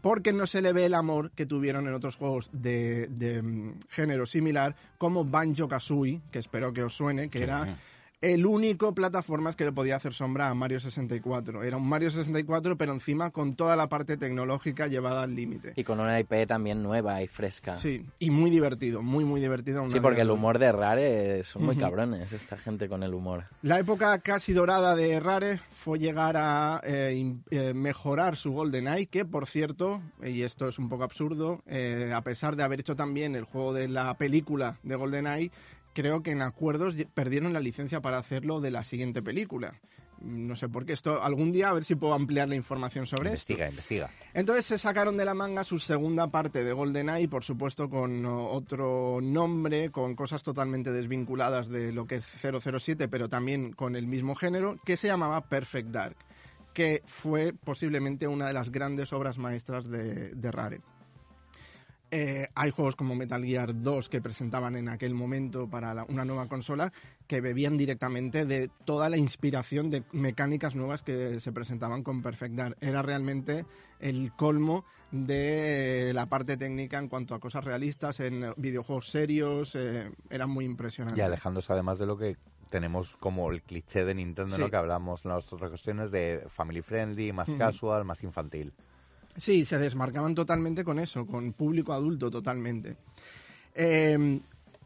porque no se le ve el amor que tuvieron en otros juegos de, mm, género similar, como Banjo Kazooie, que espero que os suene, que era el único plataformas que le podía hacer sombra a Mario 64. Era un Mario 64, pero encima con toda la parte tecnológica llevada al límite. Y con una IP también nueva y fresca. Sí, y muy divertido, muy, muy divertido. Sí, porque el humor de Rare son muy cabrones, esta gente con el humor. La época casi dorada de Rare fue llegar a eh, eh, mejorar su GoldenEye, que por cierto, y esto es un poco absurdo, eh, a pesar de haber hecho también el juego de la película de GoldenEye, creo que en acuerdos perdieron la licencia para hacerlo de la siguiente película. No sé por qué esto, algún día a ver si puedo ampliar la información sobre esto. Investiga, investiga. Entonces se sacaron de la manga su segunda parte de GoldenEye, por supuesto con otro nombre, con cosas totalmente desvinculadas de lo que es 007, pero también con el mismo género, que se llamaba Perfect Dark, que fue posiblemente una de las grandes obras maestras de, de Rare. Eh, hay juegos como Metal Gear 2 que presentaban en aquel momento para la- una nueva consola que bebían directamente de toda la inspiración de mecánicas nuevas que se presentaban con Perfect Dark. Era realmente el colmo de la parte técnica en cuanto a cosas realistas, en videojuegos serios, eh, era muy impresionante. Y alejándose además de lo que tenemos como el cliché de Nintendo, Sí. ¿no? Que hablamos en las otras cuestiones de family friendly, más casual, más infantil. Sí, se desmarcaban totalmente con eso, con público adulto totalmente. Eh,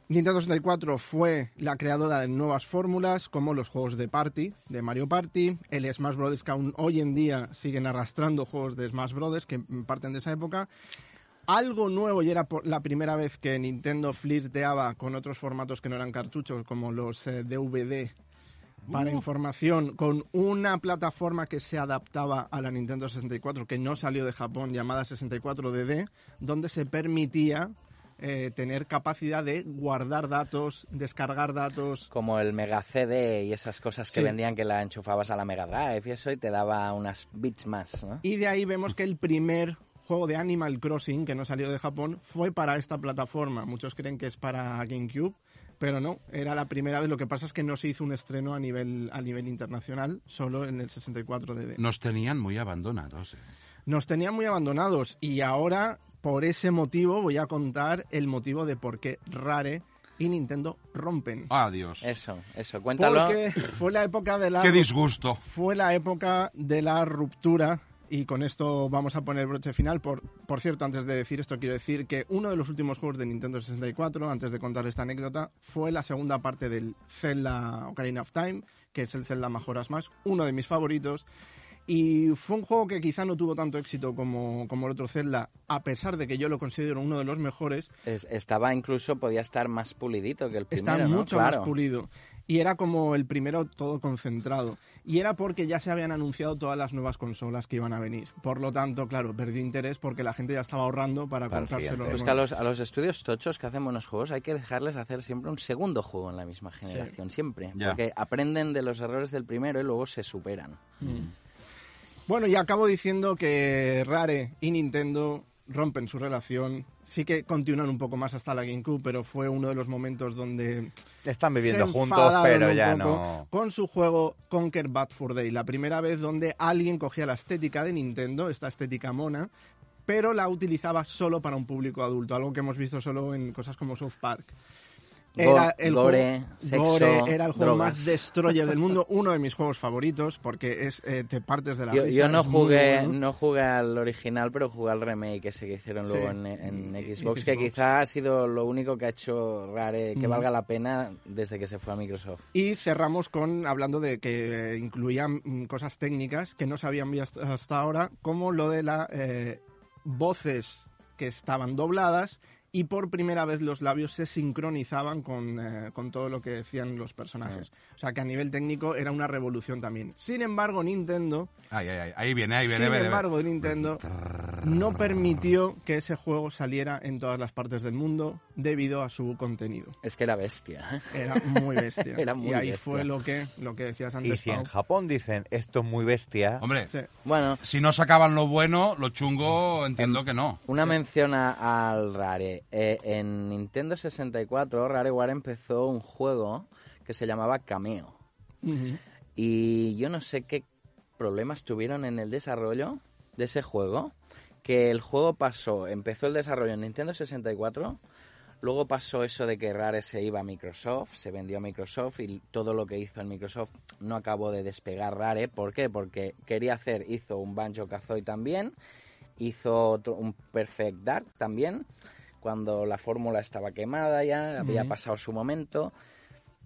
Nintendo 64 fue la creadora de nuevas fórmulas como los juegos de party, de Mario Party, el Smash Bros. que aún hoy en día siguen arrastrando juegos de Smash Bros. que parten de esa época. Algo nuevo y era por la primera vez que Nintendo flirteaba con otros formatos que no eran cartuchos como los eh, DVD para información con una plataforma que se adaptaba a la Nintendo 64 que no salió de Japón llamada 64DD donde se permitía eh, tener capacidad de guardar datos, descargar datos. Como el Mega CD y esas cosas que Sí. vendían que la enchufabas a la Mega Drive y eso y te daba unas bits más, ¿no? Y de ahí vemos que el primer juego de Animal Crossing que no salió de Japón fue para esta plataforma. Muchos creen que es para GameCube, pero no, era la primera vez. Lo que pasa es que no se hizo un estreno a nivel, a nivel internacional, solo en el 64DD. Nos tenían muy abandonados. eh. Nos tenían muy abandonados y ahora, por ese motivo, voy a contar el motivo de por qué Rare y Nintendo rompen. Adiós. Eso, eso, cuéntalo. Porque fue la época de la Qué disgusto. fue la época de la ruptura y con esto vamos a poner broche final. Por, por cierto, antes de decir esto, quiero decir que uno de los últimos juegos de Nintendo 64, antes de contar esta anécdota, fue la segunda parte del Zelda Ocarina of Time, que es el Zelda Majora's Mask, uno de mis favoritos. Y fue un juego que quizá no tuvo tanto éxito como, como el otro Zelda, a pesar de que yo lo considero uno de los mejores, Es- estaba incluso, podía estar más pulidito que el primero, está ¿no? mucho Claro. más pulido. Y era como el primero todo concentrado. Y era porque ya se habían anunciado todas las nuevas consolas que iban a venir. Por lo tanto, claro, perdió interés porque la gente ya estaba ahorrando para, Para el comprárselo. Pues que a los, a los estudios tochos que hacen buenos juegos hay que dejarles hacer siempre un segundo juego en la misma generación, siempre. Ya. Porque aprenden de los errores del primero y luego se superan. Bueno, y acabo diciendo que Rare y Nintendo rompen su relación. Sí que continúan un poco más hasta la GameCube, pero fue uno de los momentos donde Están viviendo se juntos, pero ya no. Con su juego Conquer Bad Fur Day, la primera vez donde alguien cogía la estética de Nintendo, esta estética mona, pero la utilizaba solo para un público adulto, algo que hemos visto solo en cosas como South Park. Era el gore, juego, sexo, gore, era el juego drogas. más destroyer del mundo, uno de mis juegos favoritos porque es eh, te partes de la Yo, risa, yo no muy jugué no jugué al original, pero jugué al remake ese que hicieron luego Sí. en, Xbox, que quizá ha sido lo único que ha hecho Rare que Ujú. valga la pena desde que se fue a Microsoft. Y cerramos con hablando de que eh, incluían mm, cosas técnicas que no se habían visto hasta ahora, como lo de las voces que estaban dobladas y por primera vez los labios se sincronizaban con, eh, con todo lo que decían los personajes. O sea que a nivel técnico era una revolución también. Sin embargo, Nintendo, Ay, ay, ay. Ahí viene, ahí viene. sin embargo, Nintendo no permitió que ese juego saliera en todas las partes del mundo debido a su contenido. Es que era bestia. ¿eh? Era muy bestia. Era muy y ahí bestia. fue lo que, lo que decías antes. Y si en. Japón dicen esto es muy bestia, Hombre, Sí. Bueno, si no sacaban lo bueno, lo chungo entiendo que no. Una mención a- al Rare. Eh, en Nintendo 64, Rareware empezó un juego que se llamaba Cameo. Y yo no sé qué problemas tuvieron en el desarrollo de ese juego. Que el juego pasó, empezó el desarrollo en Nintendo 64, luego pasó eso de que Rare se iba a Microsoft, se vendió a Microsoft y todo lo que hizo en Microsoft no acabó de despegar Rare. ¿Por qué? Porque quería hacer, hizo un Banjo Kazooie también, hizo otro- un Perfect Dark también, cuando la fórmula estaba quemada ya, había pasado su momento.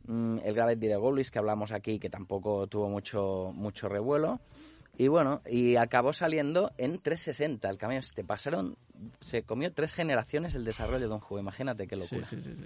Mm, el Gravity de Golis que hablamos aquí, que tampoco tuvo mucho, mucho revuelo. Y bueno, y acabó saliendo en 360. El cambio te pasaron, se comió tres generaciones el desarrollo de un juego. Imagínate qué Sí, locura. sí, sí, sí.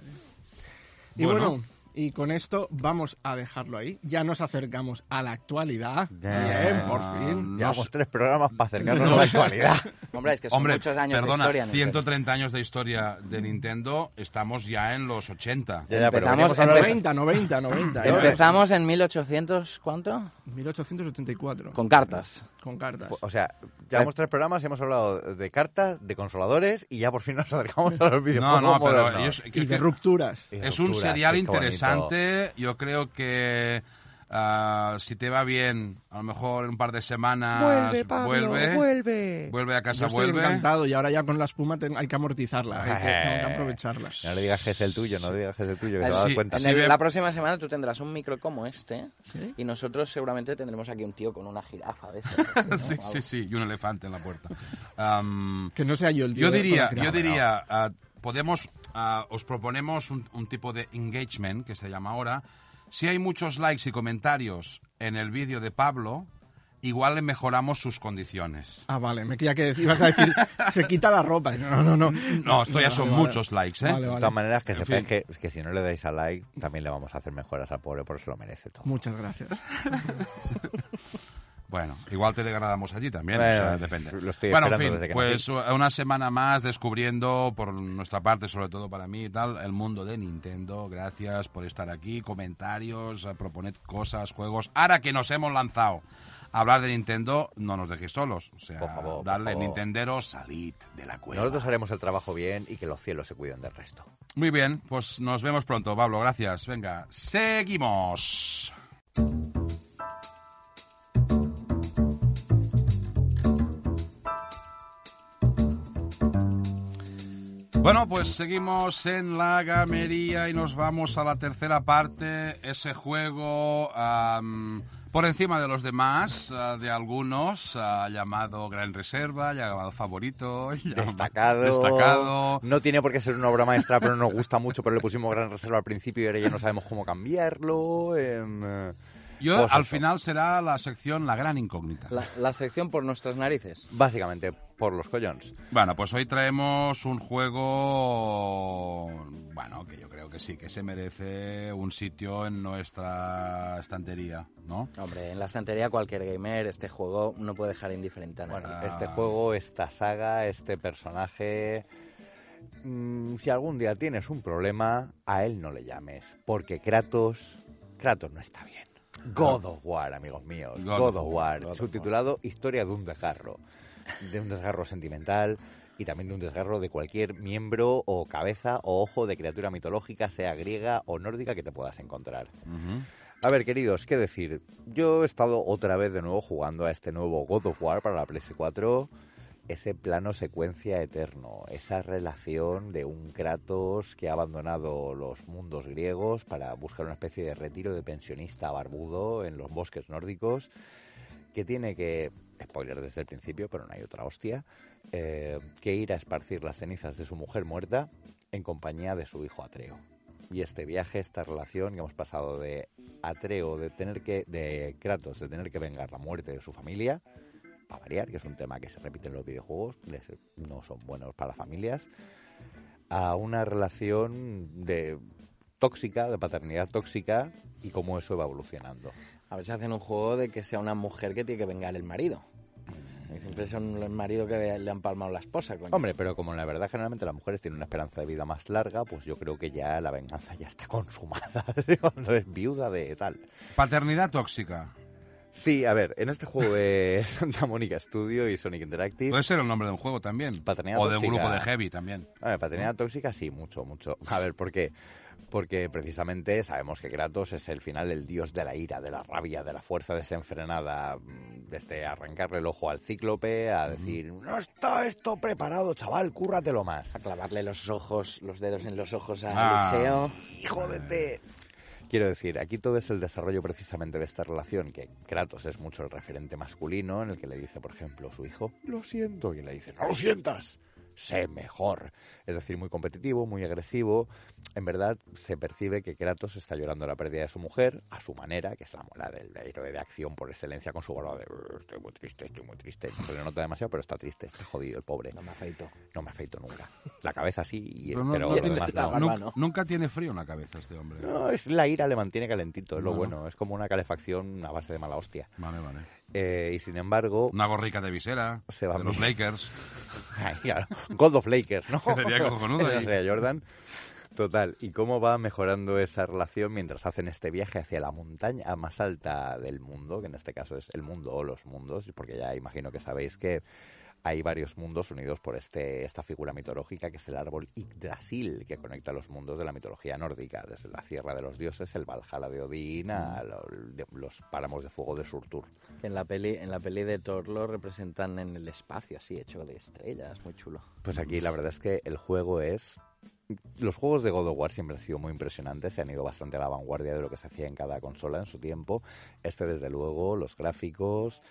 Y Bueno. bueno, y con esto vamos a dejarlo ahí. Ya nos acercamos a la actualidad. Ya. Bien, por fin. Llevamos tres programas para acercarnos a la actualidad. Hombre, es que son Hombre, muchos años perdona, de historia. Nintendo. 130 años de historia de Nintendo, estamos ya en los 80. Ya, ya, pero Empezamos de- 90, 90, 90. ¿eh? Empezamos en 1800, ¿cuánto? 1884. Con cartas. Con cartas. O sea, llevamos tres programas y hemos hablado de cartas, de consoladores y ya por fin nos acercamos a los videojuegos No, no, pero ellos- Y que- de rupturas. Y de es un rupturas, serial bonito. Interesante. Yo creo que ah, si te va bien, a lo mejor en un par de semanas Vuelve, Pablo, vuelve, vuelve. vuelve a casa, Yo estoy vuelve. encantado y ahora ya con la espuma ten- hay que amortizarla. Hay que, tengo que Eh. aprovecharla. No le digas que es el tuyo, no le digas que es el tuyo, que se va a Sí, dar cuenta. En Sí, el- la próxima semana tú tendrás un micro como este ¿Sí? y nosotros seguramente tendremos aquí un tío con una jirafa de esas. ¿no? sí, sí, sí, y un elefante en la puerta. Am, Que no sea yo el tío. yo diría, yo diría, ah, podemos, ah, os proponemos un, un tipo de engagement que se llama ahora. Si hay muchos likes y comentarios en el vídeo de Pablo, igual le mejoramos sus condiciones. Ah, vale, me quería que decir, ibas a decir, se quita la ropa. No, no, no. No, esto ya Vale, son vale. muchos likes, ¿eh? Vale, De todas maneras, que sepáis que, que si no le dais a like, también le vamos a hacer mejoras al pobre, por eso lo merece todo. Muchas gracias. Bueno, igual te degradamos allí también, Bueno, o sea, depende. lo estoy bueno, en fin, desde que pues una semana más descubriendo por nuestra parte, sobre todo para mí y tal, el mundo de Nintendo. Gracias por estar aquí, comentarios, eh, proponed cosas, juegos. Ahora que nos hemos lanzado a hablar de Nintendo, no nos dejéis solos. O sea, Por favor, por darle favor. Nintendero, salid de la cueva. Nosotros haremos el trabajo bien y que los cielos se cuiden del resto. Muy bien, pues nos vemos pronto, Pablo. Gracias. Venga, seguimos. Bueno, pues seguimos en la gamería y nos vamos a la tercera parte. Ese juego am, por encima de los demás, ah, de algunos, ah, llamado Gran Reserva, llamado Favorito, llamado- Destacado. Destacado. No tiene por qué ser una obra maestra, pero nos gusta mucho, pero le pusimos gran reserva al principio y ahora ya no sabemos cómo cambiarlo. em, eh, Yo Pues al eso. final será la sección La Gran Incógnita. La, la sección por nuestras narices. básicamente, por los collons. Bueno, pues hoy traemos un juego, bueno, que yo creo que sí, que se merece un sitio en nuestra estantería, ¿no? Hombre, en la estantería cualquier gamer este juego no puede dejar indiferente a nadie. Bueno, este juego, esta saga, este personaje... mm, si algún día tienes un problema, a él no le llames, porque Kratos... Kratos no está bien. God of War, amigos míos. God God, of War, God subtitulado Historia de un desgarro. De un desgarro sentimental y también de un desgarro de cualquier miembro o cabeza o ojo de criatura mitológica, sea griega o nórdica, que te puedas encontrar. A ver, queridos, ¿qué decir? Yo he estado otra vez de nuevo jugando a este nuevo God of War para la PS4. Ese plano secuencia eterno, esa relación de un Kratos que ha abandonado los mundos griegos para buscar una especie de retiro de pensionista barbudo en los bosques nórdicos, que tiene que, spoiler desde el principio, pero no hay otra hostia, eh, que ir a esparcir las cenizas de su mujer muerta en compañía de su hijo Atreo. Y este viaje, esta relación que hemos pasado de Atreo, de tener que, de Kratos, de tener que vengar la muerte de su familia, para variar, que es un tema que se repite en los videojuegos, no son buenos para las familias, a una relación de tóxica, de paternidad tóxica, y cómo eso va evolucionando. A ver si hacen un juego de que sea una mujer que tiene que vengar el marido. Siempre son el marido que le han palmado la esposa, coño. Hombre, pero como la verdad generalmente las mujeres tienen una esperanza de vida más larga, pues yo creo que ya la venganza ya está consumada cuando es viuda de tal. Paternidad tóxica. Sí, a ver, en este juego de Santa Mónica Studio y Sonic Interactive, Puede ser el nombre de un juego también. Paternidad o de un tóxica. grupo de heavy también. a ver, paternidad tóxica sí, mucho, mucho. A ver, ¿por qué? Porque precisamente sabemos que Kratos es el final el dios de la ira, de la rabia, de la fuerza desenfrenada, mm, desde arrancarle el ojo al cíclope a decir, no está esto preparado, chaval, cúrratelo más. A clavarle los ojos, los dedos en los ojos a Ah. Eliseo. ¡Jódete! Quiero decir, aquí todo es el desarrollo precisamente de esta relación, que Kratos es mucho el referente masculino, en el que le dice, por ejemplo, su hijo, lo siento, y le dice, no lo sientas. Sé mejor. Es decir, muy competitivo, muy agresivo. En verdad, se percibe que Kratos está llorando la pérdida de su mujer a su manera, que es la mola del héroe de acción por excelencia, con su barba de "Uh, estoy muy triste, estoy muy triste. No se le nota demasiado, pero está triste, está jodido el pobre. No me afeito. No me afeito nunca. La cabeza sí, y- Pero no- pero no lo tiene- demás la no. barba nunca, no. nunca tiene frío en la cabeza este hombre. No, es la ira le mantiene calentito, es lo No, no. bueno. Es como una calefacción a base de mala hostia. Vale, vale. Eh, y sin embargo, Una gorrica de visera, Se va de los Lakers. Ay, claro, God of Lakers, ¿no? Sería cojonudo Esa ahí. sería Jordan. Total, ¿y cómo va mejorando esa relación mientras hacen este viaje hacia la montaña más alta del mundo, que en este caso es el mundo o los mundos, porque ya imagino que sabéis que hay varios mundos unidos por este, esta figura mitológica que es el árbol Yggdrasil, que conecta los mundos de la mitología nórdica, desde la Sierra de los Dioses, el Valhalla de Odín, a los páramos de fuego de Surtur. En la peli, en la peli de Thor lo representan en el espacio, así, hecho de estrellas, muy chulo. Pues aquí la verdad es que el juego es... Los juegos de God of War siempre han sido muy impresionantes, se han ido bastante a la vanguardia de lo que se hacía en cada consola en su tiempo. Este, desde luego, los gráficos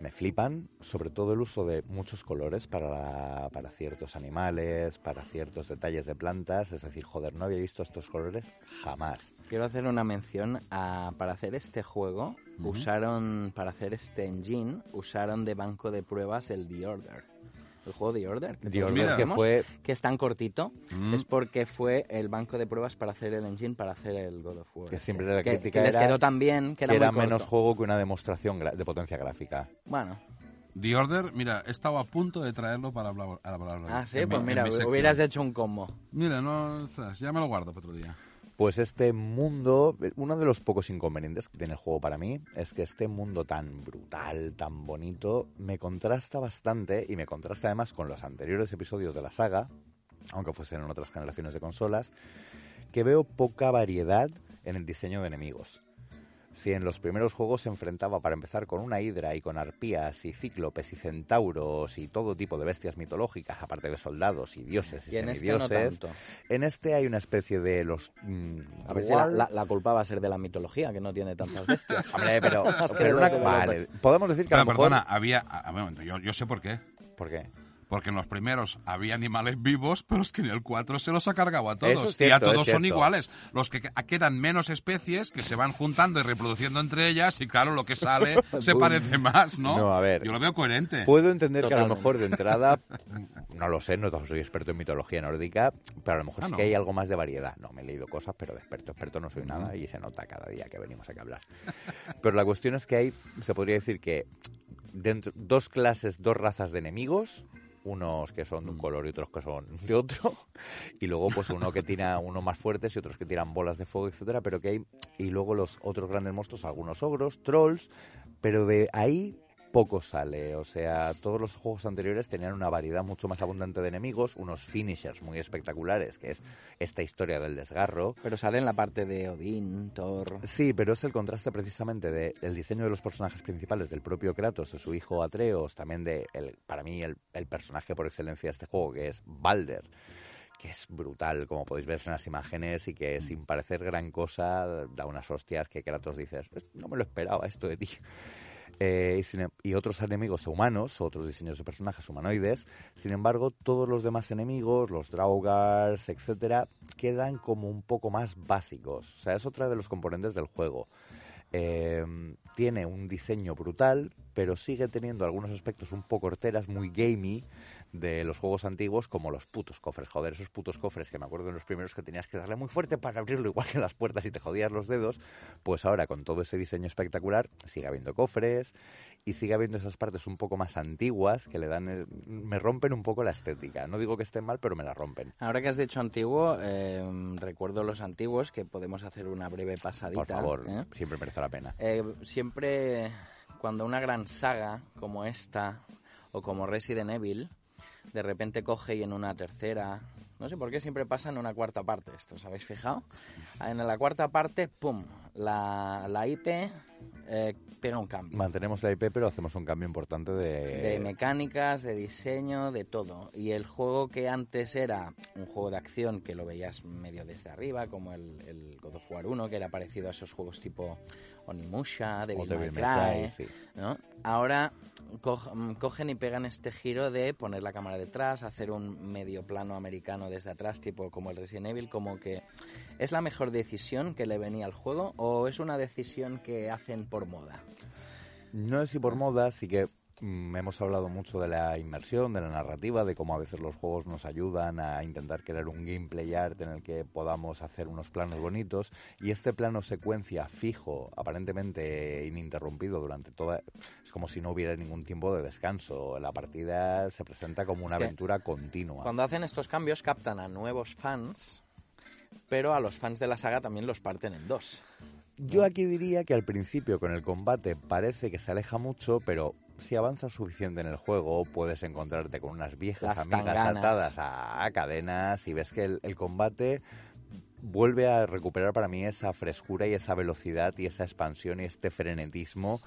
me flipan, sobre todo el uso de muchos colores para, para ciertos animales, para ciertos detalles de plantas. Es decir, joder, no había visto estos colores jamás. Quiero hacer una mención a, para hacer este juego, usaron, para hacer este engine, usaron de banco de pruebas el The Order. El juego The Order, que The Order, que fue que es tan cortito, Mm. es porque fue el banco de pruebas para hacer el engine, para hacer el God of War. Que siempre la que, crítica que les era quedó tan bien que que era, era muy menos corto. juego que una demostración de potencia gráfica. Bueno, The Order, mira, he estado a punto de traerlo para hablar. para hablarlo ah, sí, en pues mira, mi sección. hubieras hecho un combo. Mira, no, ostras, ya me lo guardo para otro día. Pues este mundo, uno de los pocos inconvenientes que tiene el juego para mí es que este mundo tan brutal, tan bonito, me contrasta bastante y me contrasta además con los anteriores episodios de la saga, aunque fuesen en otras generaciones de consolas, que veo poca variedad en el diseño de enemigos. Si en los primeros juegos se enfrentaba para empezar con una hidra y con arpías y cíclopes y centauros y todo tipo de bestias mitológicas, aparte de soldados y dioses y, Y en este no semidioses, tanto. en este hay una especie de los... mm, A ver si la, War- la- la culpa va a ser de la mitología, que no tiene tantas bestias. Hombre, pero, pero una- vale, podemos decir que a Pero, lo mejor... perdona, había... A, a yo sé por qué. ¿Por qué? Porque en los primeros había animales vivos, pero es que en el 4 se los ha cargado a todos. Es y es todos son iguales. Los que que- quedan menos especies que se van juntando y reproduciendo entre ellas y claro, lo que sale se parece más, ¿no? No, a ver. Yo lo veo coherente. Puedo entender que a lo mejor de entrada, no lo sé, no soy experto en mitología nórdica, pero a lo mejor Ah, sí no. que hay algo más de variedad. No, me he leído cosas, pero de experto, experto no soy nada y se nota cada día que venimos aquí a hablar. Pero la cuestión es que hay, se podría decir que dentro, dos clases, dos razas de enemigos, unos que son de un color y otros que son de otro, y luego pues uno que tira uno más fuertes y otros que tiran bolas de fuego, etcétera, pero que hay y luego los otros grandes monstruos, algunos ogros, trolls, pero de ahí poco sale, o sea, todos los juegos anteriores tenían una variedad mucho más abundante de enemigos, unos finishers muy espectaculares, que es esta historia del desgarro, Pero sale en la parte de Odín, Thor... Sí, pero es el contraste precisamente de- del diseño de los personajes principales, del propio Kratos, de su hijo Atreus, también de, el, para mí, el, el personaje por excelencia de este juego, que es Balder, que es brutal, como podéis ver en las imágenes, y que sin parecer gran cosa, da unas hostias que Kratos dices, no me lo esperaba esto de ti. Eh, y, em- y otros enemigos humanos, otros diseños de personajes humanoides. Sin embargo, todos los demás enemigos, los Draugars, etcétera, quedan como un poco más básicos. O sea, es otra de los componentes del juego. Eh, tiene un diseño brutal, pero sigue teniendo algunos aspectos un poco horteras, muy gamey de los juegos antiguos, como los putos cofres. Joder, esos putos cofres que me acuerdo en los primeros que tenías que darle muy fuerte para abrirlo, igual que en las puertas y te jodías los dedos. Pues ahora, con todo ese diseño espectacular, sigue habiendo cofres y sigue habiendo esas partes un poco más antiguas que le dan. el- me rompen un poco la estética. No digo que estén mal, pero me la rompen. Ahora que has dicho antiguo, eh, recuerdo los antiguos, que podemos hacer una breve pasadita. Por favor, ¿eh? siempre merece la pena. Eh, siempre cuando una gran saga como esta o como Resident Evil de repente coge y en una tercera, no sé por qué siempre pasa en una cuarta parte esto, ¿os habéis fijado? En la cuarta parte, ¡pum! La, la IP eh, pega un cambio. Mantenemos la IP, pero hacemos un cambio importante de... De mecánicas, de diseño, de todo. Y el juego que antes era un juego de acción que lo veías medio desde arriba, como el, el God of War 1, que era parecido a esos juegos tipo Onimusha, Devil, May Cry, sí. ¿no? Ahora mm, cogen y pegan este giro de poner la cámara detrás, hacer un medio plano americano desde atrás, tipo como el Resident Evil, como que ¿es la mejor decisión que le venía al juego o es una decisión que hacen por moda? No es si por moda, sí que mm, hemos hablado mucho de la inmersión, de la narrativa, de cómo a veces los juegos nos ayudan a intentar crear un gameplay art en el que podamos hacer unos planos bonitos y este plano secuencia fijo, aparentemente ininterrumpido durante toda... Es como si no hubiera ningún tiempo de descanso. La partida se presenta como una Es que aventura continua. Cuando hacen estos cambios captan a nuevos fans, pero a los fans de la saga también los parten en dos. Yo aquí diría que al principio con el combate parece que se aleja mucho, pero si avanzas suficiente en el juego puedes encontrarte con unas viejas Las amigas tanganas. atadas a, a cadenas y ves que el, el combate vuelve a recuperar para mí esa frescura y esa velocidad y esa expansión y este frenetismo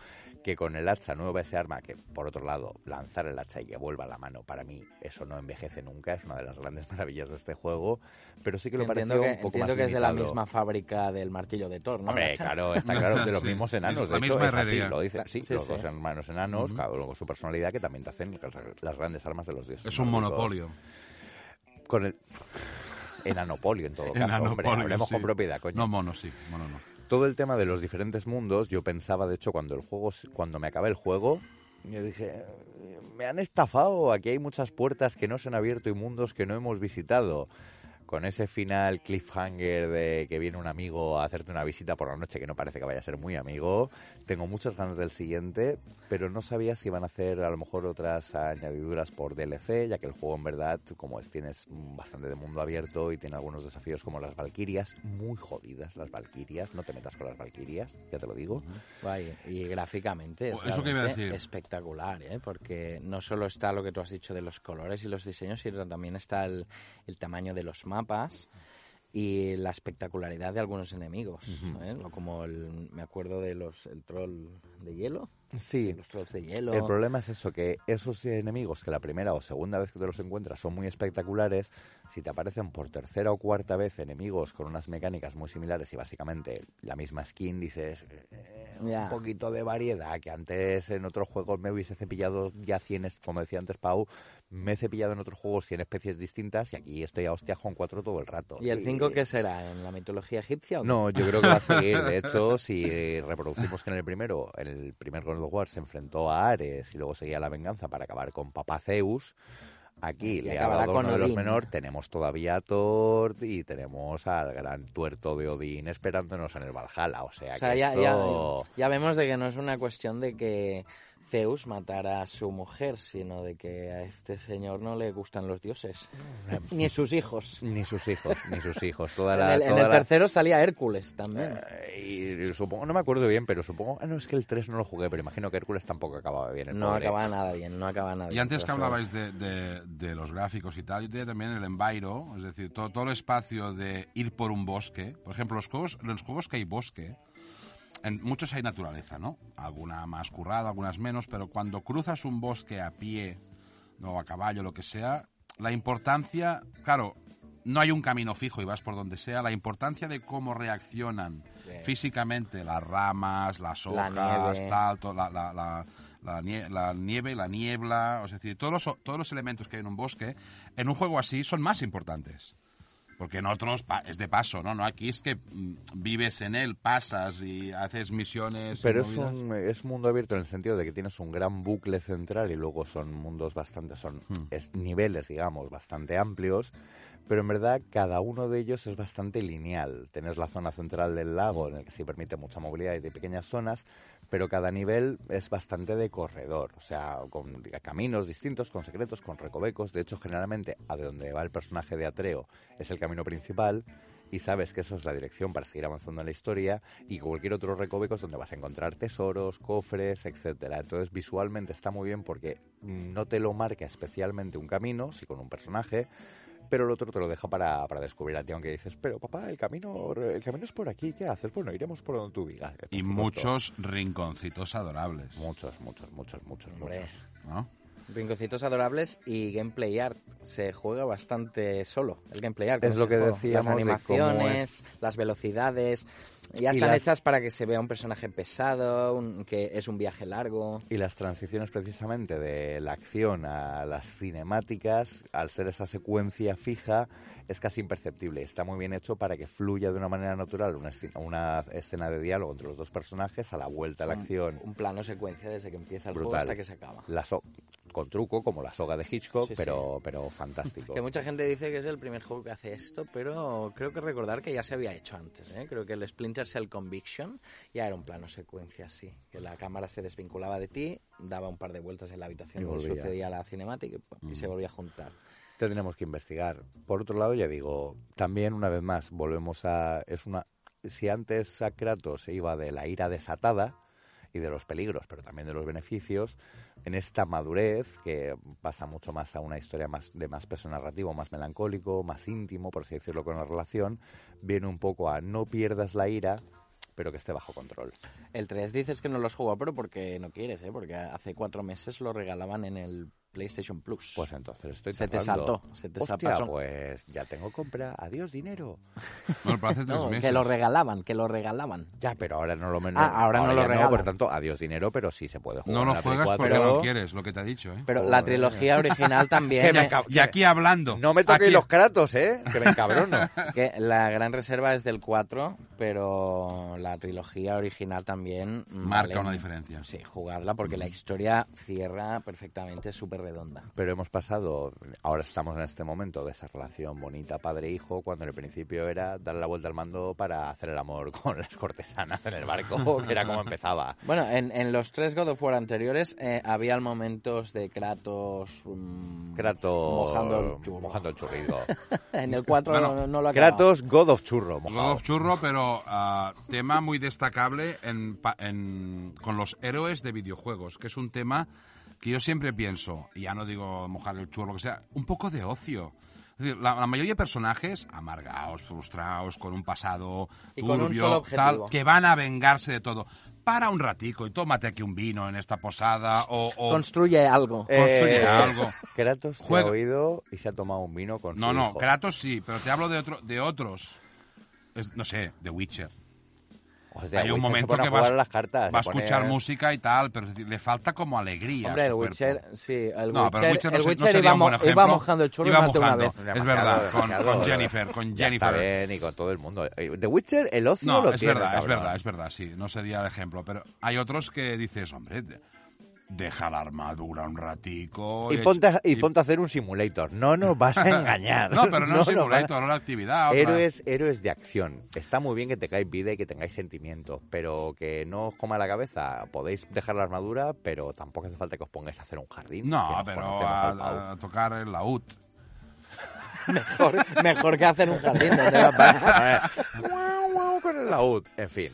que con el hacha nueva, ese arma que por otro lado lanzar el hacha y que vuelva a la mano para mí eso no envejece nunca, es una de las grandes maravillas de este juego, pero sí que lo entiendo pareció que, un poco entiendo más que es de la misma fábrica del martillo de Thor, ¿no? Hombre, claro, está claro, de los Sí. mismos enanos. La De hecho, misma es así, herrería. lo dicen. Sí, Sí, los sí. dos hermanos enanos, claro, con su personalidad que también te hacen las grandes armas de los dioses. Es un monopolio. Con el... Enanopolio, en todo caso. hombre, Enanopolio, hablemos sí. con propiedad, coño. No, mono, sí, mono no. Todo el tema de los diferentes mundos, yo pensaba, de hecho, cuando el juego, cuando me acabé el juego, yo dije, me han estafado, aquí hay muchas puertas que no se han abierto y mundos que no hemos visitado. Con ese final cliffhanger de que viene un amigo a hacerte una visita por la noche, que no parece que vaya a ser muy amigo, tengo muchas ganas del siguiente, pero no sabía si iban a hacer a lo mejor otras añadiduras por DLC, ya que el juego en verdad, como es, tienes bastante de mundo abierto y tiene algunos desafíos como las Valquirias, muy jodidas las Valquirias, no te metas con las Valquirias, ya te lo digo. Guay, y gráficamente es eso que iba a decir. espectacular, ¿eh? porque no solo está lo que tú has dicho de los colores y los diseños, sino también está el, el tamaño de los mapas y la espectacularidad de algunos enemigos, ¿eh? O como el, me acuerdo de los el troll de hielo, Sí, los trolls de hielo. El problema es eso, que esos enemigos que la primera o segunda vez que te los encuentras son muy espectaculares, si te aparecen por tercera o cuarta vez enemigos con unas mecánicas muy similares y básicamente la misma skin, dices, eh, Ya. un poquito de variedad, que antes en otros juegos me hubiese cepillado ya 100, es- como decía antes Pau, me he cepillado en otros juegos 100 especies distintas y aquí estoy a hostia con cuatro todo el rato. ¿Y el 5 qué será? ¿En la mitología egipcia? o qué? No, yo creo que va a seguir. De hecho, si reproducimos que en el primero, el primer God of War se enfrentó a Ares y luego seguía la venganza para acabar con Papá Zeus, aquí le ha dado uno de los menores, tenemos todavía a Thor y tenemos al gran tuerto de Odín esperándonos en el Valhalla. O sea, O sea, que ya, ya vemos de que no es una cuestión de que Zeus matara a su mujer, sino de que a este señor no le gustan los dioses. Ni sus hijos. Ni sus hijos, ni sus hijos. Toda En el, en el la- tercero salía Hércules también. Eh, y supongo, no me acuerdo bien, pero supongo... Ah, no, es que el 3 no lo jugué, pero imagino que Hércules tampoco acababa bien. el No pobre. acaba nada bien, no acaba nada Y bien. antes que hablabais de, de- de los gráficos y tal, yo tenía también el envairo, es decir, todo, todo el espacio de ir por un bosque. Por ejemplo, los juegos, los juegos que hay bosque, en muchos hay naturaleza, ¿no? Alguna más currada, algunas menos, pero cuando cruzas un bosque a pie o a caballo, lo que sea, la importancia, claro, no hay un camino fijo y vas por donde sea, la importancia de cómo reaccionan Sí. físicamente las ramas, las La hojas, nieve. tal, to- la, la- la- la la nieve, la niebla, es decir, todos los, todos los elementos que hay en un bosque, en un juego así son más importantes. Porque en otros es de paso, ¿no? no Aquí es que mm, vives en él, pasas y haces misiones. Pero es un, es mundo abierto en el sentido de que tienes un gran bucle central y luego son mundos bastante, son Hmm. es niveles, digamos, bastante amplios, pero en verdad cada uno de ellos es bastante lineal. Tienes la zona central del lago en el que sí permite mucha movilidad y de pequeñas zonas, pero cada nivel es bastante de corredor, o sea, con caminos distintos, con secretos, con recovecos. De hecho, generalmente a donde va el personaje de Atreo es el camino principal y sabes que esa es la dirección para seguir avanzando en la historia y cualquier otro recoveco es donde vas a encontrar tesoros, cofres, etcétera. Entonces visualmente está muy bien porque no te lo marca especialmente un camino, sí con un personaje, pero el otro te lo deja para, para descubrir a ti, aunque dices, pero papá, el camino, el camino es por aquí, ¿qué haces? Bueno, iremos por donde tú digas. Y muchos rinconcitos adorables. Muchos, muchos, muchos, muchos, Hombre. muchos. ¿no? Rinconcitos adorables y gameplay art. Se juega bastante solo el gameplay art. Es lo que juego. decíamos Las de cómo animaciones, las velocidades. Ya están las- hechas para que se vea un personaje pesado, un- que es un viaje largo. Y las transiciones precisamente de la acción a las cinemáticas, al ser esa secuencia fija, es casi imperceptible. Está muy bien hecho para que fluya de una manera natural una, escena- una escena de diálogo entre los dos personajes a la vuelta a la acción. Un plano secuencia desde que empieza el juego Brutal. hasta que se acaba. La so- con truco, como la soga de Hitchcock, Sí, sí. pero, pero fantástico. Que mucha gente dice que es el primer juego que hace esto, pero creo que recordar que ya se había hecho antes. ¿eh? Creo que el Splinter Cell Conviction ya era un plano secuencia así, que la cámara se desvinculaba de ti, daba un par de vueltas en la habitación Y donde sucedía la cinemática y, y se Mm. volvía a juntar. Tendremos que investigar. Por otro lado, ya digo, también una vez más, volvemos a... es una Si antes a Kratos se iba de la ira desatada y de los peligros, pero también de los beneficios, en esta madurez, que pasa mucho más a una historia más de más peso narrativo, más melancólico, más íntimo, por así decirlo, con la relación, viene un poco a no pierdas la ira, pero que esté bajo control. El 3 dices que no lo has jugado, pero porque no quieres, ¿eh? porque hace cuatro meses lo regalaban en el PlayStation Plus. Pues entonces estoy Se te saltó, se te Hostia, pasó. pues ya tengo compra. Adiós, dinero. Bueno, pero hace tres no, meses. que lo regalaban, que lo regalaban. Ya, pero ahora no lo menos. Ah, ahora no lo regalan. por tanto, adiós dinero, pero sí se puede jugar. No lo la Play juegas porque 4. no quieres, lo que te ha dicho, ¿eh? Pero Joder. la trilogía original también... Que me eh, acabo- Y aquí hablando. No me toquéis Aquí- los kratos, ¿eh? Que me encabrono. que la gran reserva es del 4, pero la trilogía original también... Marca vale una un- diferencia. Sí, jugarla porque la historia cierra perfectamente, es súper redonda. pero hemos pasado, ahora estamos en este momento de esa relación bonita padre-hijo, cuando en el principio era darle la vuelta al mando para hacer el amor con las cortesanas en el barco, que era como empezaba. Bueno, en, en los tres God of War anteriores eh, había momentos de Kratos... mm, Kratos Mojando el churro. mojando el churrigo. en el 4 Bueno, no, no lo ha acabado. Kratos, God of Churro. God of Churro, pero ah, tema muy destacable en, pa- en- con los héroes de videojuegos, que es un tema que yo siempre pienso, y ya no digo mojar el churro, que sea, un poco de ocio. Es decir, la, la mayoría de personajes amargados, frustrados, con un pasado Y turbio, con un solo objetivo. tal, que van a vengarse de todo. Para un ratico y tómate aquí un vino en esta posada o... o- Construye algo. Construye algo. Kratos te Juega- ha oído y se ha tomado un vino con No, su no, hijo. Kratos sí, pero te hablo de, otro, de otros. Es- no sé, de Witcher. Hostia, Hay un se momento pone que a jugar vas- a las cartas. Va a se pone- escuchar música y tal, pero es le falta como alegría. Hombre, el Witcher, cuerpo. sí, el No, Witcher, pero el Witcher no, el no Witcher sería iba, un buen ejemplo. iba mojando el churro más de una vez. Es verdad, con, con Jennifer, con Ya está Jennifer. bien y con todo el mundo. Eh, The Witcher, el ocio No, lo es tiene, verdad, es cabrón. verdad, es verdad, sí, no sería el ejemplo, pero hay otros que dices, hombre, deja la armadura un ratico. Y ponte, a- y ponte a hacer un simulator. No nos vas a engañar. No, pero no, es simulator, vas- una actividad. otra. Héroes, héroes de acción. Está muy bien que tengáis vida y que tengáis sentimiento, pero que no os coma la cabeza. Podéis dejar la armadura, pero tampoco hace falta que os pongáis a hacer un jardín. No, pero a, a tocar el laúd. Mejor, mejor que hacer un jardín. donde va a parar. Guau, guau, con el laúd. En fin.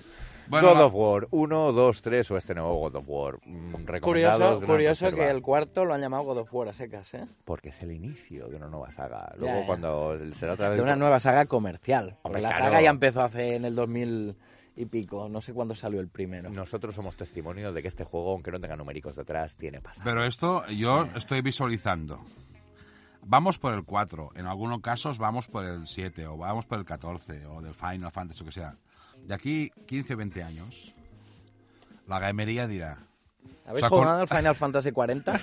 Bueno, God of War 1, 2, 3 o este nuevo God of War. Mm, Curioso, curioso que el cuarto lo han llamado God of War a secas, ¿eh? Porque es el inicio de una nueva saga. Luego ya. cuando será otra vez... De una nueva saga comercial. Hombre, la claro. saga ya empezó hace en el 2000 y pico. No sé cuándo salió el primero. Nosotros somos testimonio de que este juego, aunque no tenga numéricos detrás, tiene pasado. Pero esto yo estoy visualizando. Vamos por el 4, en algunos casos vamos por el 7 o vamos por el 14 o del Final Fantasy o que sea. De aquí 15 o 20 años, la gamería dirá, ¿Habéis o sea, con- jugado al Final Fantasy 40?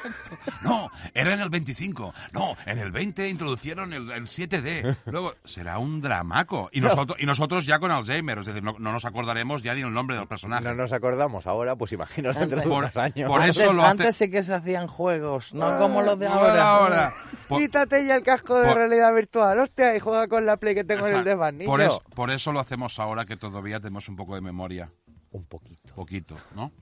no, era en el 25, no, en el 20 introducieron el, el 7D, luego será un dramaco. Y nosotros, y nosotros ya con Alzheimer, es decir, no, no nos acordaremos ya ni el nombre del personaje. No nos acordamos ahora, pues imaginaos dentro de Por- unos años. por antes, eso lo hace- antes sí que se hacían juegos, no como los de ahora. ahora. Por- Quítate ya el casco de por- realidad virtual, hostia, y juega con la Play que tengo en el niño. por, eso, por eso lo hacemos ahora que todavía tenemos un poco de memoria. Un poquito. Poquito, ¿no?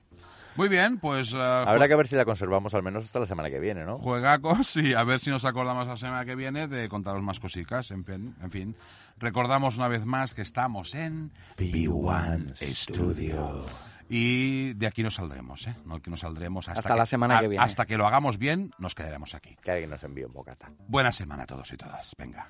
Muy bien, pues... eh, Habrá que ver si la conservamos al menos hasta la semana que viene, ¿no? Juegacos y a ver si nos acordamos la semana que viene de contaros más cositas. En fin, en fin. recordamos una vez más que estamos en B1 Studio. Y de aquí no saldremos, ¿eh? No, aquí no saldremos hasta, Hasta la semana que viene. Hasta que lo hagamos bien, nos quedaremos aquí. Que alguien nos envíe un bocata. Buena semana a todos y todas. Venga.